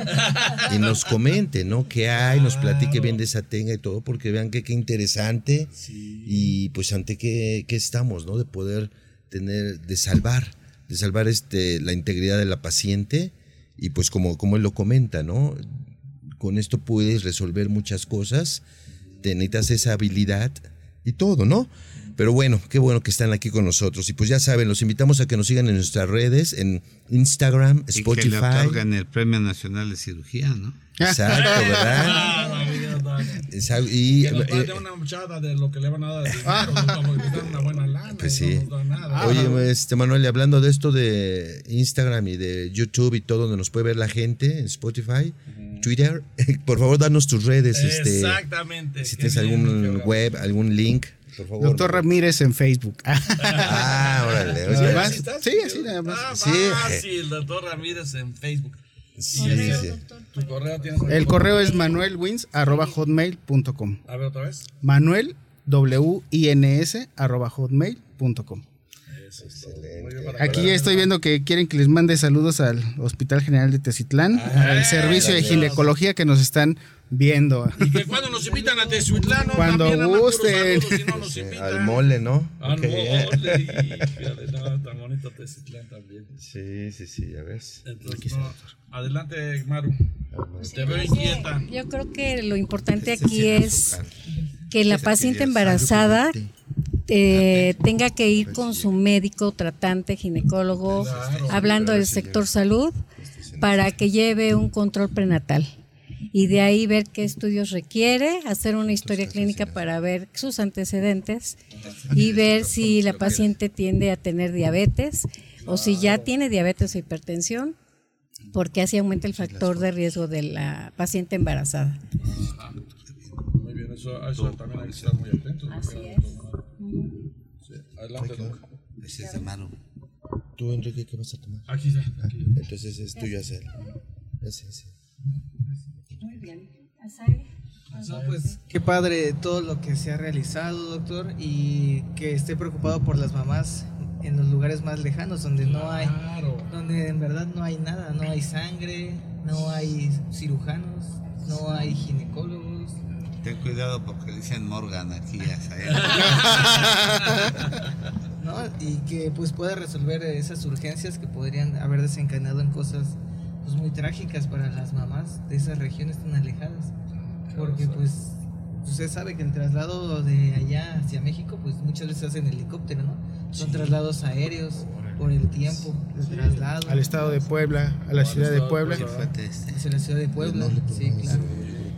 y nos comente, ¿no? ¿Qué hay? Nos platique bien de esa tenga y todo, porque vean que qué interesante y pues ante qué, qué estamos, ¿no? De poder tener, de salvar, de salvar este, la integridad de la paciente y pues como, como él lo comenta, ¿no? Con esto puedes resolver muchas cosas, te necesitas esa habilidad y todo, ¿no? Pero bueno, qué bueno que están aquí con nosotros. Y pues ya saben, los invitamos a que nos sigan en nuestras redes, en Instagram, Y que le Spotify. otorgan el Premio Nacional de Cirugía, ¿no? Exacto, ¿verdad? Ah. Exacto, Y, Que nos eh, una muchada de lo que le van a dar dan una buena lana. Pues sí. No nada. Oye, este Manuel, y hablando de esto de Instagram y de YouTube y todo, donde nos puede ver la gente, en Spotify, Twitter, por favor, danos tus redes, este, Exactamente. si tienes algún web, algún link, por favor. Doctor Ramírez en Facebook. Ah, órale. ¿Sí más. estás? Sí, así nada más. Ah, Sí. fácil, doctor Ramírez en Facebook. sí, Correo. sí. Tu correo tienes. El correo es manuelwins.hotmail.com. A ver otra vez. Manuel, W-I-N-S, arroba hotmail.com. Aquí estoy viendo que quieren que les mande saludos al Hospital General de Tecitlán, al servicio de ginecología que nos están viendo. Y que cuando nos invitan a Tezuitlán, ¿no? Cuando gusten. y no invitan. Al mole, ¿no? Al Ok. mole, híjole, no, tan bonito Tezitlán también. Sí, sí, sí, ya ves. Entonces, no, adelante, Maru. Te veo inquieta. Yo creo que lo importante aquí es que la paciente embarazada eh, tenga que ir con su médico, tratante, ginecólogo, hablando del sector salud, para que lleve un control prenatal. Y de ahí ver qué estudios requiere, hacer una historia clínica para ver sus antecedentes y ver si la paciente tiende a tener diabetes o si ya tiene diabetes o hipertensión, porque así aumenta el factor de riesgo de la paciente embarazada. Muy bien, eso, a eso también hay que estar muy atentos. Así es. Sí, adelante. Ese es de Maru. Tú, Enrique, ¿qué vas a tomar? Aquí está. Aquí. Entonces es tuyo hacer. Ese, ese. Bien. No, pues qué padre todo lo que se ha realizado, doctor, y que esté preocupado por las mamás en los lugares más lejanos, donde no hay, donde en verdad no hay nada, no hay sangre, no hay cirujanos, no hay ginecólogos. Ten cuidado porque dicen Morgan aquí. ¿no? Y que pues pueda resolver esas urgencias que podrían haber desencadenado en cosas pues muy trágicas para las mamás de esas regiones tan alejadas. Porque pues usted sabe que el traslado de allá hacia México pues muchas veces se hace en helicóptero, ¿no? Son traslados aéreos por el tiempo de traslado. Al estado de Puebla, a la ciudad de Puebla. Hacia la ciudad de Puebla, sí, claro.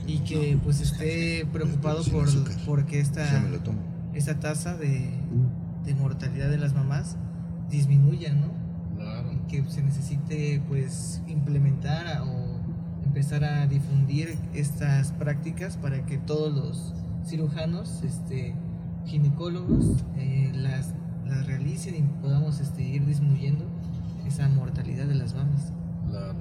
Y que pues esté preocupado por porque Ya me lo esta, tomo. esta tasa de, de mortalidad de las mamás disminuya, ¿no? Que se necesite pues implementar a- o empezar a difundir estas prácticas para que todos los cirujanos, este, ginecólogos, eh, las, las realicen y podamos este, ir disminuyendo esa mortalidad de las mamas. Claro.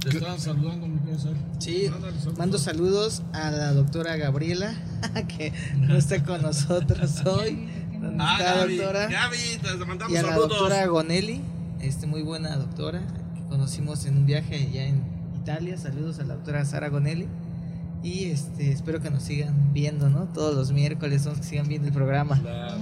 Te estaban saludando, mi querido Sal. Sí, saludos. mando saludos a la doctora Gabriela, que no está con nosotros hoy. ¿Dónde Ah, está, Gaby, doctora? Gaby, te mandamos Y a la saludos. doctora Gonelli, este, muy buena doctora, que conocimos en un viaje allá en Italia. Saludos a la doctora Sara Gonelli. Y este, espero que nos sigan viendo, ¿no? Todos los miércoles, ¿no? que sigan viendo el programa. Claro.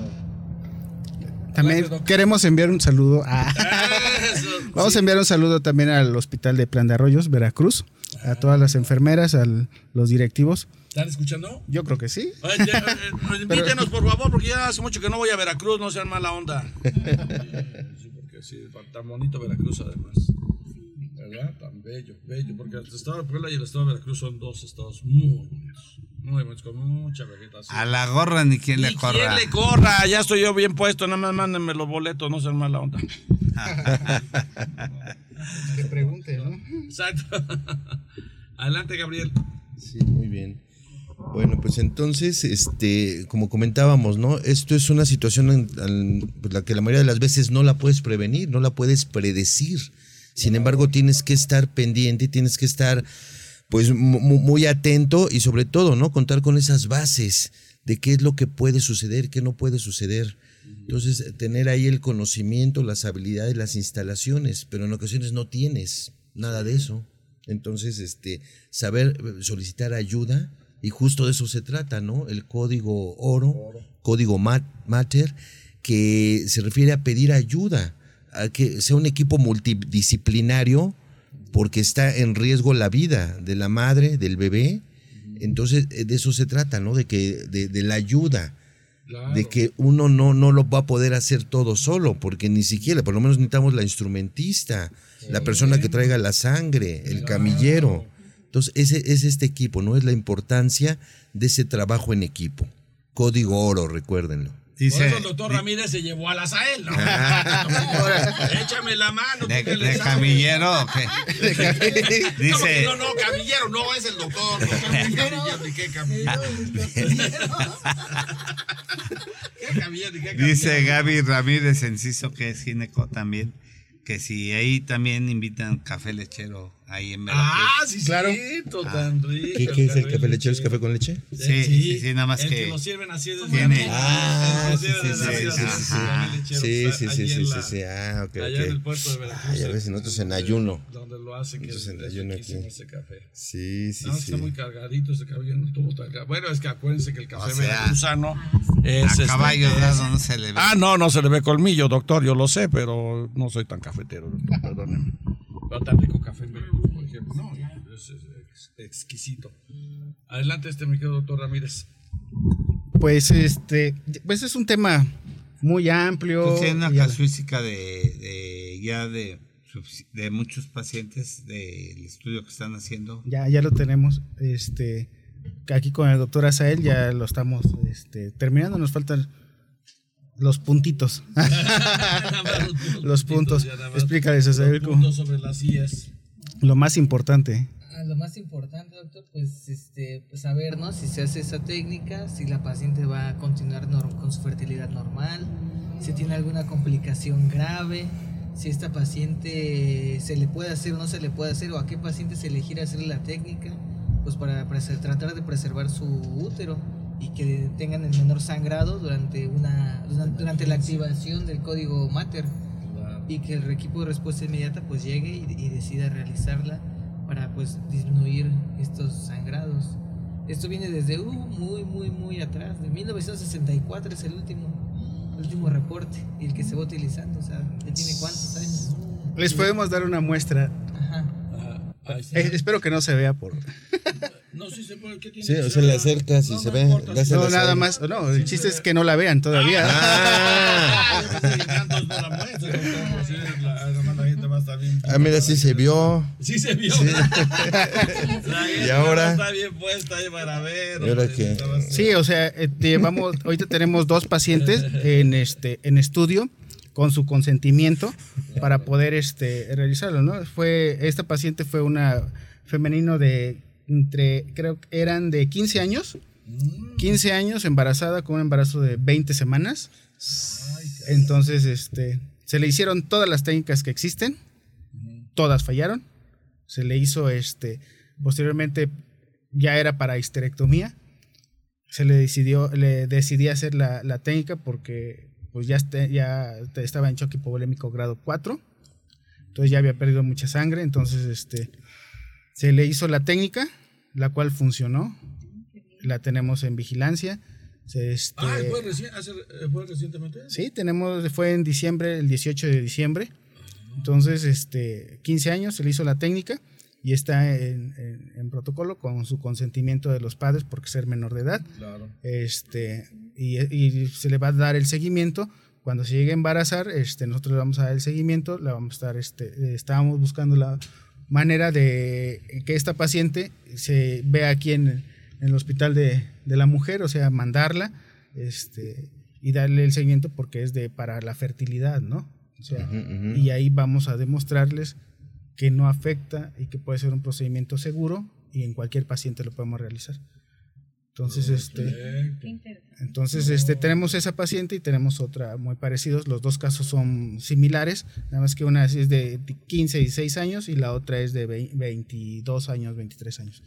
También Gracias, queremos enviar un saludo a... Vamos a enviar un saludo también al Hospital de Plan de Arroyos, Veracruz, a todas las enfermeras, a los directivos. ¿Están escuchando? Yo creo que sí. Ya, eh, invítenos, por favor, porque ya hace mucho que no voy a Veracruz, no sean mala onda. Sí, tan bonito Veracruz además. ¿Verdad? Tan bello, bello, porque el estado de Puebla y el estado de Veracruz son dos estados muy bonitos. Muy mucho, con mucha vegetación. A la gorra ni quien le Ni corra. quien le corra, ya estoy yo bien puesto, nada más mándenme los boletos, no sean mala onda. Que pregunte, ¿no? Exacto. Adelante, Gabriel. Sí, muy bien. Bueno, pues entonces, este, como comentábamos, ¿no? Esto es una situación en, en pues, la que la mayoría de las veces no la puedes prevenir, no la puedes predecir. Sin embargo, tienes que estar pendiente, tienes que estar, pues, mu- mu- muy atento y sobre todo, ¿no? Contar con esas bases de qué es lo que puede suceder, qué no puede suceder. Entonces, tener ahí el conocimiento, las habilidades, las instalaciones, pero en ocasiones no tienes nada de eso. Entonces, este, saber eh, solicitar ayuda, y justo de eso se trata, ¿no? El código oro, código mat- mater, que se refiere a pedir ayuda, a que sea un equipo multidisciplinario, porque está en riesgo la vida de la madre, del bebé. Entonces, eh, de eso se trata, ¿no? De que, de, de la ayuda de que uno no, no lo va a poder hacer todo solo, porque ni siquiera, por lo menos necesitamos la instrumentista, la persona que traiga la sangre, el camillero. Entonces, ese es este equipo, ¿no? Es la importancia de ese trabajo en equipo. Código oro, recuérdenlo. Por Dice, eso el doctor Ramírez se llevó a la Sael, ¿no? Échame la mano. ¿de, de camillero o qué? ¿Cómo que Dice, no, no, camillero, no, es el doctor. doctor camillero, ¿de qué camillero? ¿Qué camillero? ¿De qué camillero? dice Gaby Ramírez Enciso, que es gineco también, que si ahí también invitan café lechero ahí en Veracruz. Ah, sí, Claro. claro. tan rico. ¿Qué, qué es el café lechero? ¿Es café con leche? Sí, sí, sí, nada más el que- que lo sirven así desde Tiene- Ah, el sí, sí, sí, sí, sí, la- sí, sí. Sí, sí, sí, sí, sí, sí. Ah, ok, Allá en el puerto de Veracruz. Ah, ya ves, nosotros en ayuno. Donde lo hace, que es, Entonces, en es ayuno aquí. ese café. Sí, sí, No, sí. está muy cargadito ese café, yo no tuvo tan Bueno, es que acuérdense que el café O sea, veracruzano a es... este, caballo es- no se le ve. Ah, no, no se le ve colmillo, doctor, yo lo sé, pero no soy tan cafetero, doctor, perdóneme. Pero tan rico café en Veracruz, exquisito. Adelante este, mi querido doctor Ramírez. Pues este, pues es un tema muy amplio. Pues tiene una casuística de, de ya de, de muchos pacientes del estudio que están haciendo. Ya, ya lo tenemos. Este, aquí con el doctor Azael ya lo estamos este, terminando. Nos faltan los puntitos. Los puntos. Explícales, Azael, Los cómo- puntos sobre las sillas. lo más importante. Ah, Lo más importante, doctor, pues, este, pues saber, ¿no? Si se hace esa técnica, si la paciente va a continuar con su fertilidad normal, si tiene alguna complicación grave, si esta paciente se le puede hacer o no se le puede hacer, o a qué paciente se elegir hacerle la técnica, pues para tratar de preservar su útero y que tengan el menor sangrado durante una durante la activación. del código mater. Y que el equipo de respuesta inmediata pues llegue y, y decida realizarla para pues disminuir estos sangrados. Esto viene desde uh, muy muy muy atrás, de 1964 es el último el último reporte y el que se va utilizando, o sea, ya tiene cuántos años. Les podemos dar una muestra. Ajá. Ajá. Eh, espero que no se vea por. No, sí se puede. ¿Qué tiene Sí, o sea, le acercas y No, se no ve. importa, No, nada más. No, el chiste es que no la vean todavía. Ah, Sí, tantos no bien- ah, mira, sí se vio. Sí se vio. Y ahora- Está bien puesta ahí para ver. ¿Y ahora qué? Sí, o sea, eh, llevamos, ahorita tenemos dos pacientes en este, en estudio con su consentimiento para poder este realizarlo, ¿no? Fue, esta paciente fue una femenino de entre, creo que eran de 15 años, 15 años embarazada con un embarazo de 20 semanas. Entonces, este, se le hicieron todas las técnicas que existen, todas fallaron. Se le hizo, este, posteriormente ya era para histerectomía se le decidió, le decidí hacer la, la técnica porque pues ya, este- ya estaba en choque hipovolémico grado 4. Entonces ya había perdido mucha sangre. Entonces este se le hizo la técnica, la cual funcionó. La tenemos en vigilancia. Este, Ah, ¿fue, reci- hace- eh, ¿fue recientemente? Sí, tenemos, fue en diciembre, el 18 de diciembre. Entonces, este, 15 años se le hizo la técnica y está en, en- en protocolo con su consentimiento de los padres porque ser menor de edad. Claro. Este, y, y se le va a dar el seguimiento. Cuando se llegue a embarazar, este, nosotros le vamos a dar el seguimiento, la vamos a estar, este, estábamos buscando la manera de que esta paciente se vea aquí en, en el hospital de, de, la mujer, o sea, mandarla este, y darle el seguimiento porque es de para la fertilidad, ¿no? O sea, y ahí vamos a demostrarles que no afecta y que puede ser un procedimiento seguro y en cualquier paciente lo podemos realizar. Entonces, este, entonces, este, tenemos esa paciente y tenemos otra muy parecidos. Los dos casos son similares, nada más que una es de 15 y 6 años y la otra es de 22 años, 23 años.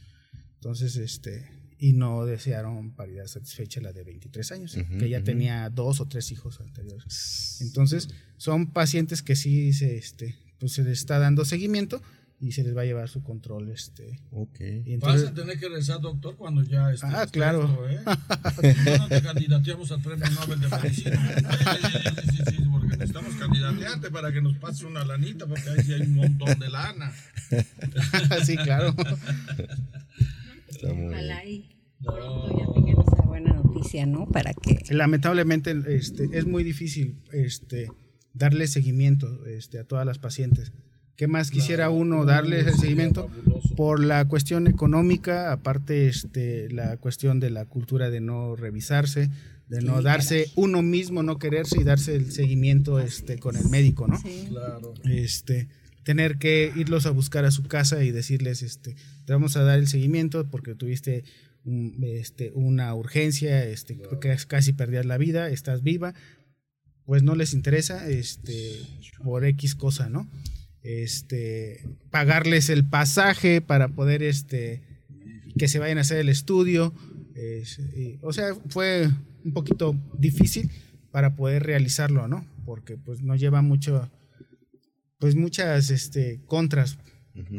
Entonces, este, y no desearon paridad satisfecha la de 23 años, que ya tenía dos o tres hijos anteriores. Entonces, son pacientes que sí se, este, pues se les está dando seguimiento y se les va a llevar su control. Este. Okay. Vas a tener que regresar, doctor, cuando ya esté. Ah, claro. Esto, ¿eh? no te candidateamos al premio Nobel de Medicina. Sí, sí, sí, porque necesitamos candidatearte para que nos pase una lanita, porque ahí sí hay un montón de lana. sí, claro. Ojalá y pronto ya tengan esa buena noticia, ¿no? Para que. Lamentablemente este, es muy difícil este, darle seguimiento este, a todas las pacientes. ¿Qué más quisiera uno darle ese seguimiento? Por la cuestión económica, aparte este, la cuestión de la cultura de no revisarse, de no darse uno mismo, no quererse y darse el seguimiento este, con el médico, ¿no? Claro. Este, tener que irlos a buscar a su casa y decirles, este, te vamos a dar el seguimiento porque tuviste este, una urgencia, este, que casi perdías la vida, estás viva, pues no les interesa, este, por X cosa, ¿no? este, pagarles el pasaje para poder este, que se vayan a hacer el estudio. o sea, fue un poquito difícil para poder realizarlo, ¿no? Porque pues nos lleva mucho, pues muchas este, contras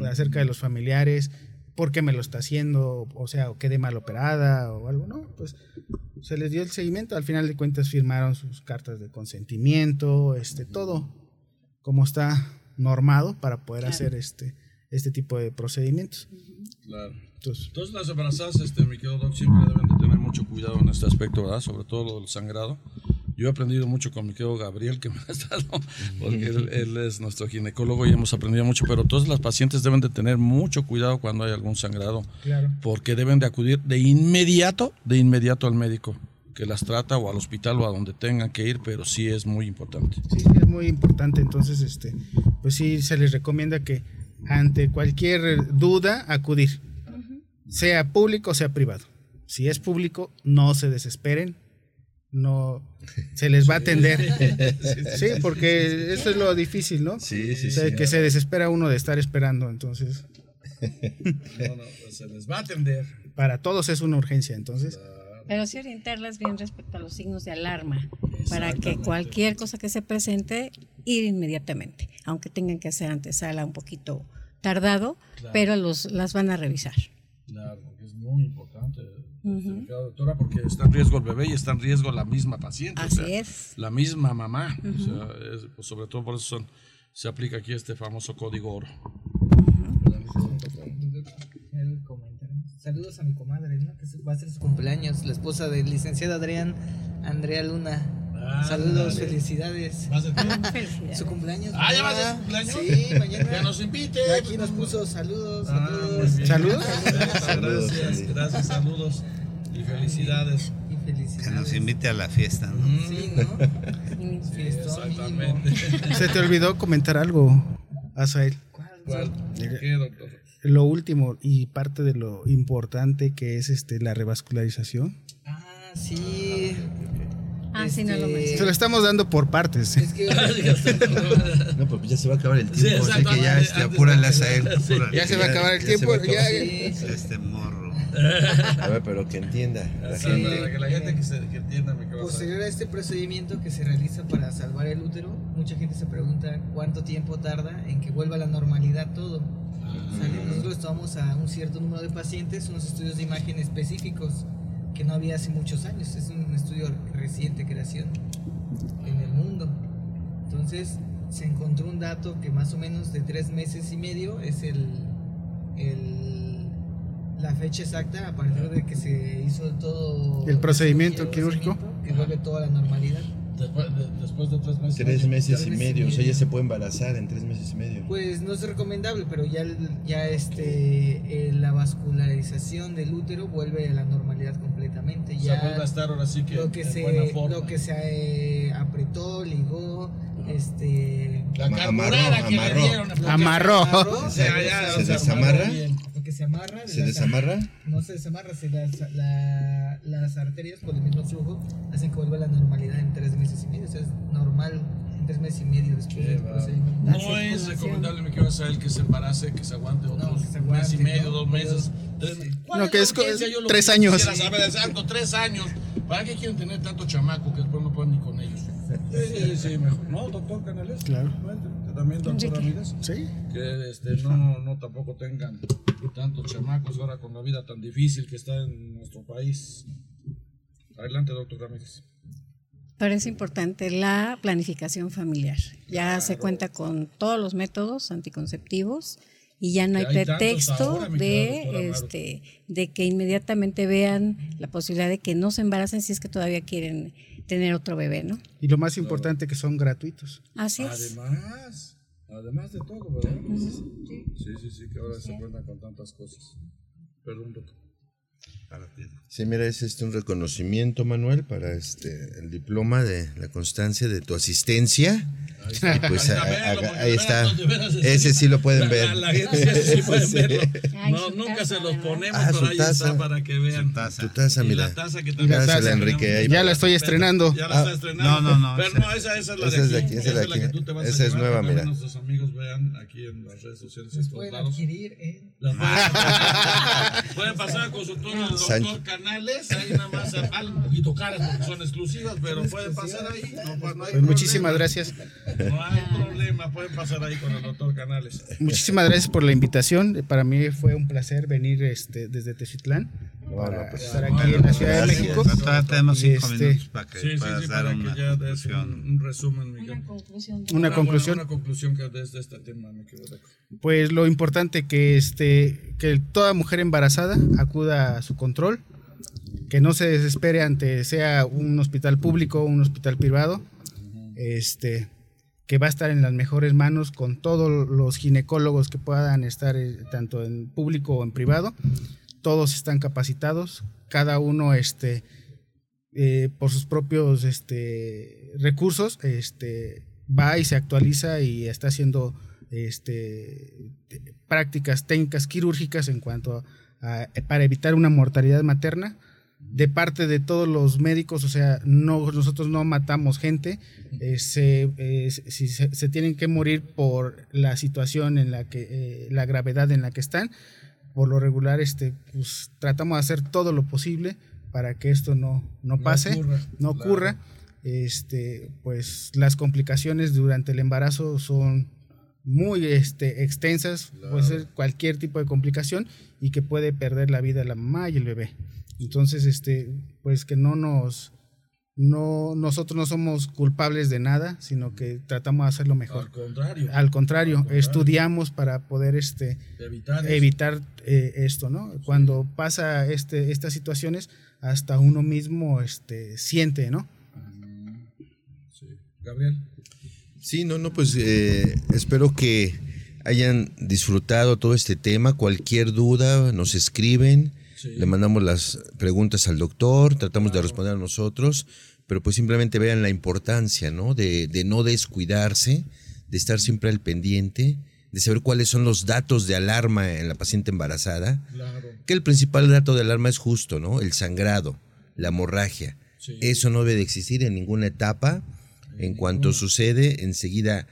acerca de los familiares, por qué me lo está haciendo, o sea, o quedé mal operada o algo, ¿no? Pues se les dio el seguimiento, al final de cuentas firmaron sus cartas de consentimiento, este, todo como está normado para poder hacer este, este tipo de procedimientos. Claro. Entonces, Entonces, las embarazadas, este, mi querido doc, siempre deben de tener mucho cuidado en este aspecto, ¿verdad? Sobre todo lo del sangrado. Yo he aprendido mucho con mi querido Gabriel, que me ha estado, porque él, es nuestro ginecólogo y hemos aprendido mucho, pero todas las pacientes deben de tener mucho cuidado cuando hay algún sangrado, claro. porque deben de acudir de inmediato, de inmediato al médico que las trata o al hospital o a donde tengan que ir, pero sí es muy importante. Sí, es muy importante, entonces este, pues sí se les recomienda que ante cualquier duda acudir, sea público o sea privado. Si es público, no se desesperen, no se les va a atender. sí, porque eso es lo difícil, ¿no? Sí, sí, Que se desespera uno de estar esperando, entonces. no, no, pues se les va a atender. Para todos es una urgencia, entonces. Pero sí orientarlas bien respecto a los signos de alarma, para que cualquier cosa que se presente, ir inmediatamente, aunque tengan que hacer antesala un poquito tardado, pero los, las van a revisar. Claro, es muy importante, doctora, porque está en riesgo el bebé y está en riesgo la misma paciente. Así es. La misma mamá. Pues, sobre todo por eso se aplica aquí este famoso código oro. Saludos a mi comadre, ¿no? Que va a ser su cumpleaños, la esposa del licenciado Adrián, Andrea Luna. Ah, Saludos, felicidades. ¿Vas a felicidades. Su cumpleaños. Ah, ya va a ser su cumpleaños. Sí, mañana. Que nos invite. Y aquí nos puso saludos. Ah, saludos. ¿Saludos? Gracias, gracias, saludos. Y felicidades. Y felicidades. Que nos invite a la fiesta, ¿no? Sí, ¿no? Sí, exactamente. Se te olvidó comentar algo, Asael. ¿Cuál? ¿Cuál? ¿Qué, doctor? lo último y parte de lo importante que es este la revascularización. Ah, sí. Ah, sí, no lo este. Se lo estamos dando por partes. Es que... no, pues ya se va a acabar el tiempo. Sí, así que ya este, apúrale a él. Ya se va a acabar el tiempo. Ya, Este morro. A ver, pero que entienda la gente. Para que la gente que, se, que entienda Posterior a este procedimiento que se realiza para salvar el útero, mucha gente se pregunta cuánto tiempo tarda en que vuelva a la normalidad todo. Nosotros tomamos a un cierto número de pacientes unos estudios de imagen específicos que no había hace muchos años. Es un estudio reciente creación en el mundo. Entonces se encontró un dato que más o menos de tres meses y medio es el, el la fecha exacta a partir de que se hizo todo el procedimiento quirúrgico que vuelve toda la normalidad. Después de, tres meses. Tres meses y medio, o sea, ya se puede embarazar en tres meses y medio. Pues no es recomendable, pero ya, ya este, eh, la vascularización del útero vuelve a la normalidad completamente. Ya vuelve a estar ahora sí que, lo que se, Lo que se eh, apretó, ligó, este... La carburada que le dieron. Amarró. ¿Se, desamarra? Se ¿Se desamarra? No se desamarra, se las, la, las arterias por el mismo flujo hacen que vuelva a la normalidad en tres meses y medio. O sea, es normal en tres meses y medio después del procedimiento. No es recomendable, me quiero saber que se embarace, que se aguante otros no, mes y medio, dos meses. Tres, no, que es tres años. Saber, exacto, tres años. ¿Para qué quieren tener tanto chamaco que después no pueden ni con ellos? Sí, sí, mejor. No, doctor Canales. Claro. También, doctor Ramírez. Sí. Que este, no, no tampoco tengan tantos chamacos ahora con la vida tan difícil que está en nuestro país. Adelante, doctor Ramírez. Parece importante la planificación familiar. Ya se cuenta con todos los métodos anticonceptivos y ya no hay, pretexto de este de que inmediatamente vean la posibilidad de que no se embaracen si es que todavía quieren tener otro bebé, ¿no? Y lo más importante que son gratuitos. Así es. Además, además de todo, ¿verdad? Sí, sí, sí, que ahora se cuentan con tantas cosas. Perdón, doctor. Sí, mira, es este un reconocimiento, Manuel, para este el diploma de la constancia de tu asistencia. Pues ahí está. Ese sí lo pueden ver. La, gente sí pueden verlo. No, nunca se los ponemos, ah, pero ahí está para que vean. Tu taza, tu taza mira. la taza que también. Gracias, Enrique. ya la estoy estrenando. Ya la está estrenando. No, no, no. Pero no, esa, esa es la de aquí. Esa es la que tú te vas a Esa es nueva, mira. Nuestros amigos vean aquí en las redes sociales. Los pueden adquirir en... Pueden pasar al consultorio del doctor Canales, ahí nada más caras porque son exclusivas, pero pueden pasar ahí. Pues muchísimas gracias. No hay problema, pueden pasar ahí con el doctor Canales. Muchísimas gracias por la invitación. Para mí fue un placer venir este, desde Tezitlán para pues, estar aquí en la Ciudad de México. Todavía tenemos cinco este, minutos para que sí, puedas sí, dar para una que ya conclusión. Un, un, resumen, Miguel. Una conclusión. Una, una conclusión. Una conclusión que desde este tema me quedo de Pues lo importante que este que toda mujer embarazada acuda a su control, que no se desespere ante sea un hospital público o un hospital privado. Este que va a estar en las mejores manos con todos los ginecólogos que puedan estar eh, tanto en público o en privado. Todos están capacitados, cada uno este, eh, por sus propios este, recursos este, va y se actualiza y está haciendo este, prácticas técnicas quirúrgicas en cuanto a, para evitar una mortalidad materna de parte de todos los médicos, o sea, no, nosotros no matamos gente, eh, se, eh, si se, tienen que morir por la situación en la que, eh, la gravedad en la que están, por lo regular, este, pues tratamos de hacer todo lo posible para que esto no, no pase, no ocurra. Este, pues las complicaciones durante el embarazo son muy este, extensas, puede ser cualquier tipo de complicación y que puede perder la vida la mamá y el bebé. Entonces, este, pues que no nos, no, nosotros no somos culpables de nada, sino que tratamos de hacerlo mejor. Al contrario. Al contrario, estudiamos para poder este, evitar, eh, esto, ¿no? Cuando pasa este, estas situaciones, hasta uno mismo este, siente, ¿no? Sí. Gabriel. Sí, no, no, pues eh, espero que hayan disfrutado todo este tema. Cualquier duda, nos escriben le mandamos las preguntas al doctor, tratamos de responder a nosotros, pero pues simplemente vean la importancia, ¿no? De, no descuidarse, de estar siempre al pendiente, de saber cuáles son los datos de alarma en la paciente embarazada. Que el principal dato de alarma es justo, ¿no? El sangrado, la hemorragia. Eso no debe de existir en ninguna etapa. En cuanto sucede, enseguida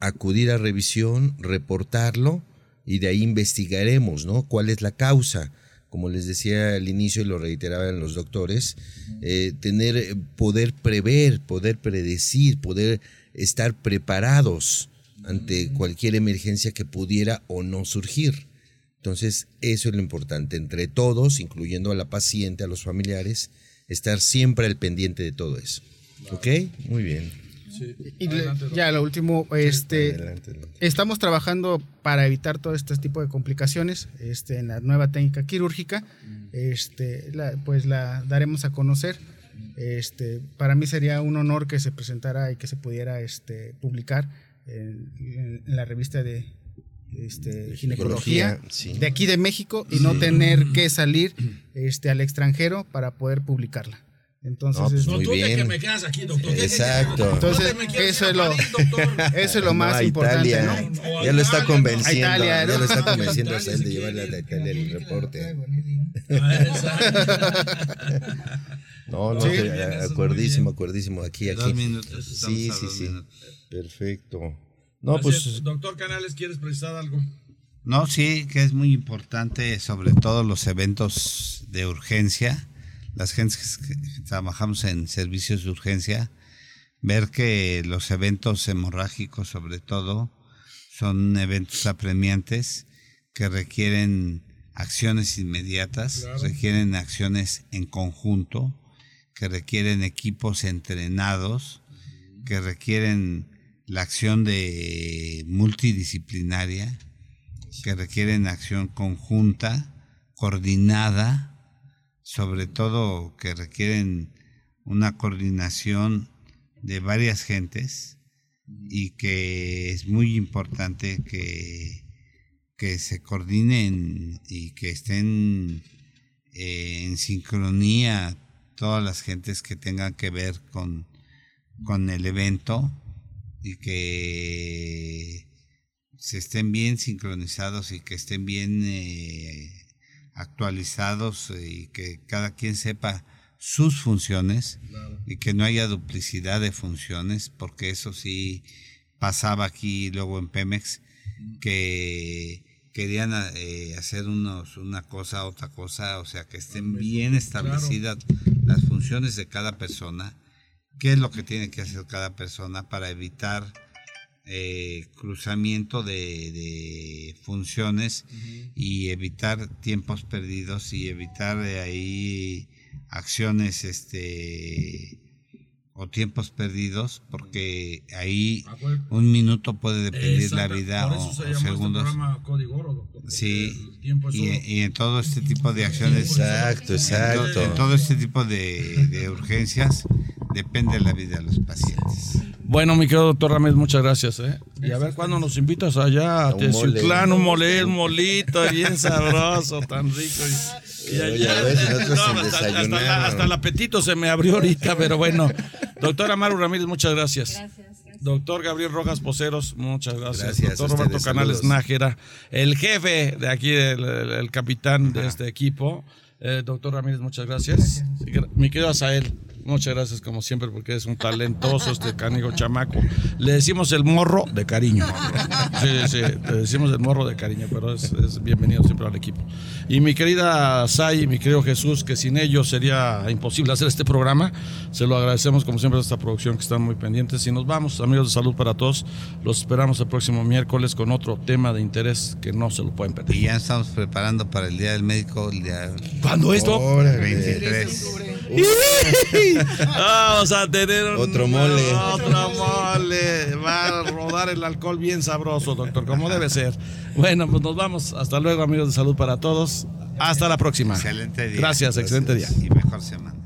acudir a revisión, reportarlo y de ahí investigaremos, ¿no? ¿Cuál es la causa? Como les decía al inicio y lo reiteraban los doctores, eh, tener, eh, poder prever, poder predecir, poder estar preparados ante cualquier emergencia que pudiera o no surgir. Entonces, eso es lo importante, entre todos, incluyendo a la paciente, a los familiares, estar siempre al pendiente de todo eso. ¿Ok? Muy bien. Y ya lo último, este, estamos trabajando para evitar todo este tipo de complicaciones este, en la nueva técnica quirúrgica. Este, pues la daremos a conocer. Este, para mí sería un honor que se presentara y que se pudiera este, publicar en, la revista de este, ginecología, de aquí de México y no tener que salir este, al extranjero para poder publicarla. Entonces, no, pues muy bien. que me quedas aquí, doctor. Exacto. Entonces, eso es lo, eso es lo más importante, ¿no? Ya lo está convenciendo. Ya lo está convenciendo a él de llevarle a Italia el reporte. no, no, sí. acuerdísimo, acuerdísimo. Aquí, aquí. Dos minutos. Sí, sí, sí. Perfecto. No, pues. Doctor Canales, ¿quieres precisar algo? No, sí, que es muy importante, sobre todo los eventos de urgencia las gentes que trabajamos en servicios de urgencia, ver que los eventos hemorrágicos sobre todo son eventos apremiantes que requieren acciones inmediatas, requieren acciones en conjunto, que requieren equipos entrenados, que requieren la acción de multidisciplinaria, que requieren acción conjunta, coordinada, sobre todo que requieren una coordinación de varias gentes y que es muy importante que, que se coordinen y que estén eh, en sincronía todas las gentes que tengan que ver con, con el evento y que se estén bien sincronizados y que estén bien eh, actualizados eh, y que cada quien sepa sus funciones y que no haya duplicidad de funciones, porque eso sí pasaba aquí luego en Pemex, que querían eh, hacer unos una cosa, otra cosa, o sea, que estén bien establecidas las funciones de cada persona, qué es lo que tiene que hacer cada persona para evitar eh, cruzamiento de, funciones y evitar tiempos perdidos y evitar de ahí acciones este o tiempos perdidos porque ahí un minuto puede depender la vida o, este segundos. sí y, en todo este tipo de acciones exacto exacto. en, todo este tipo de, de urgencias depende la vida de los pacientes bueno, mi querido doctor Ramírez, muchas gracias. ¿eh? Y a ver cuándo nos invitas allá a Tezuitlán, un mole, un molito bien sabroso, tan rico. Y, hasta, el apetito se me abrió ahorita, pero bueno. Doctor Amaru Ramírez, muchas gracias. Doctor Gabriel Rojas Poceros, muchas gracias. Doctor Roberto Canales Nájera, el jefe de aquí, el, capitán de este equipo. Eh, doctor Ramírez, muchas gracias. Mi querido Asael. Muchas gracias, como siempre, porque es un talentoso este canigo chamaco. Le decimos el morro de cariño. Sí, sí, le decimos el morro de cariño, pero es, bienvenido siempre al equipo. Y mi querida Sai, mi querido Jesús, que sin ellos sería imposible hacer este programa, se lo agradecemos, como siempre, a esta producción que están muy pendientes. Y nos vamos, amigos de salud para todos. Los esperamos el próximo miércoles con otro tema de interés que no se lo pueden perder. Y ya estamos preparando para el Día del Médico. El día... ¿Cuándo esto? 23. Vamos a tener otro mole. Otro mole. Va a rodar el alcohol bien sabroso, doctor, como debe ser. Bueno, pues nos vamos. Hasta luego, amigos de salud para todos. Hasta la próxima. Excelente día. Gracias, excelente día. Y mejor semana.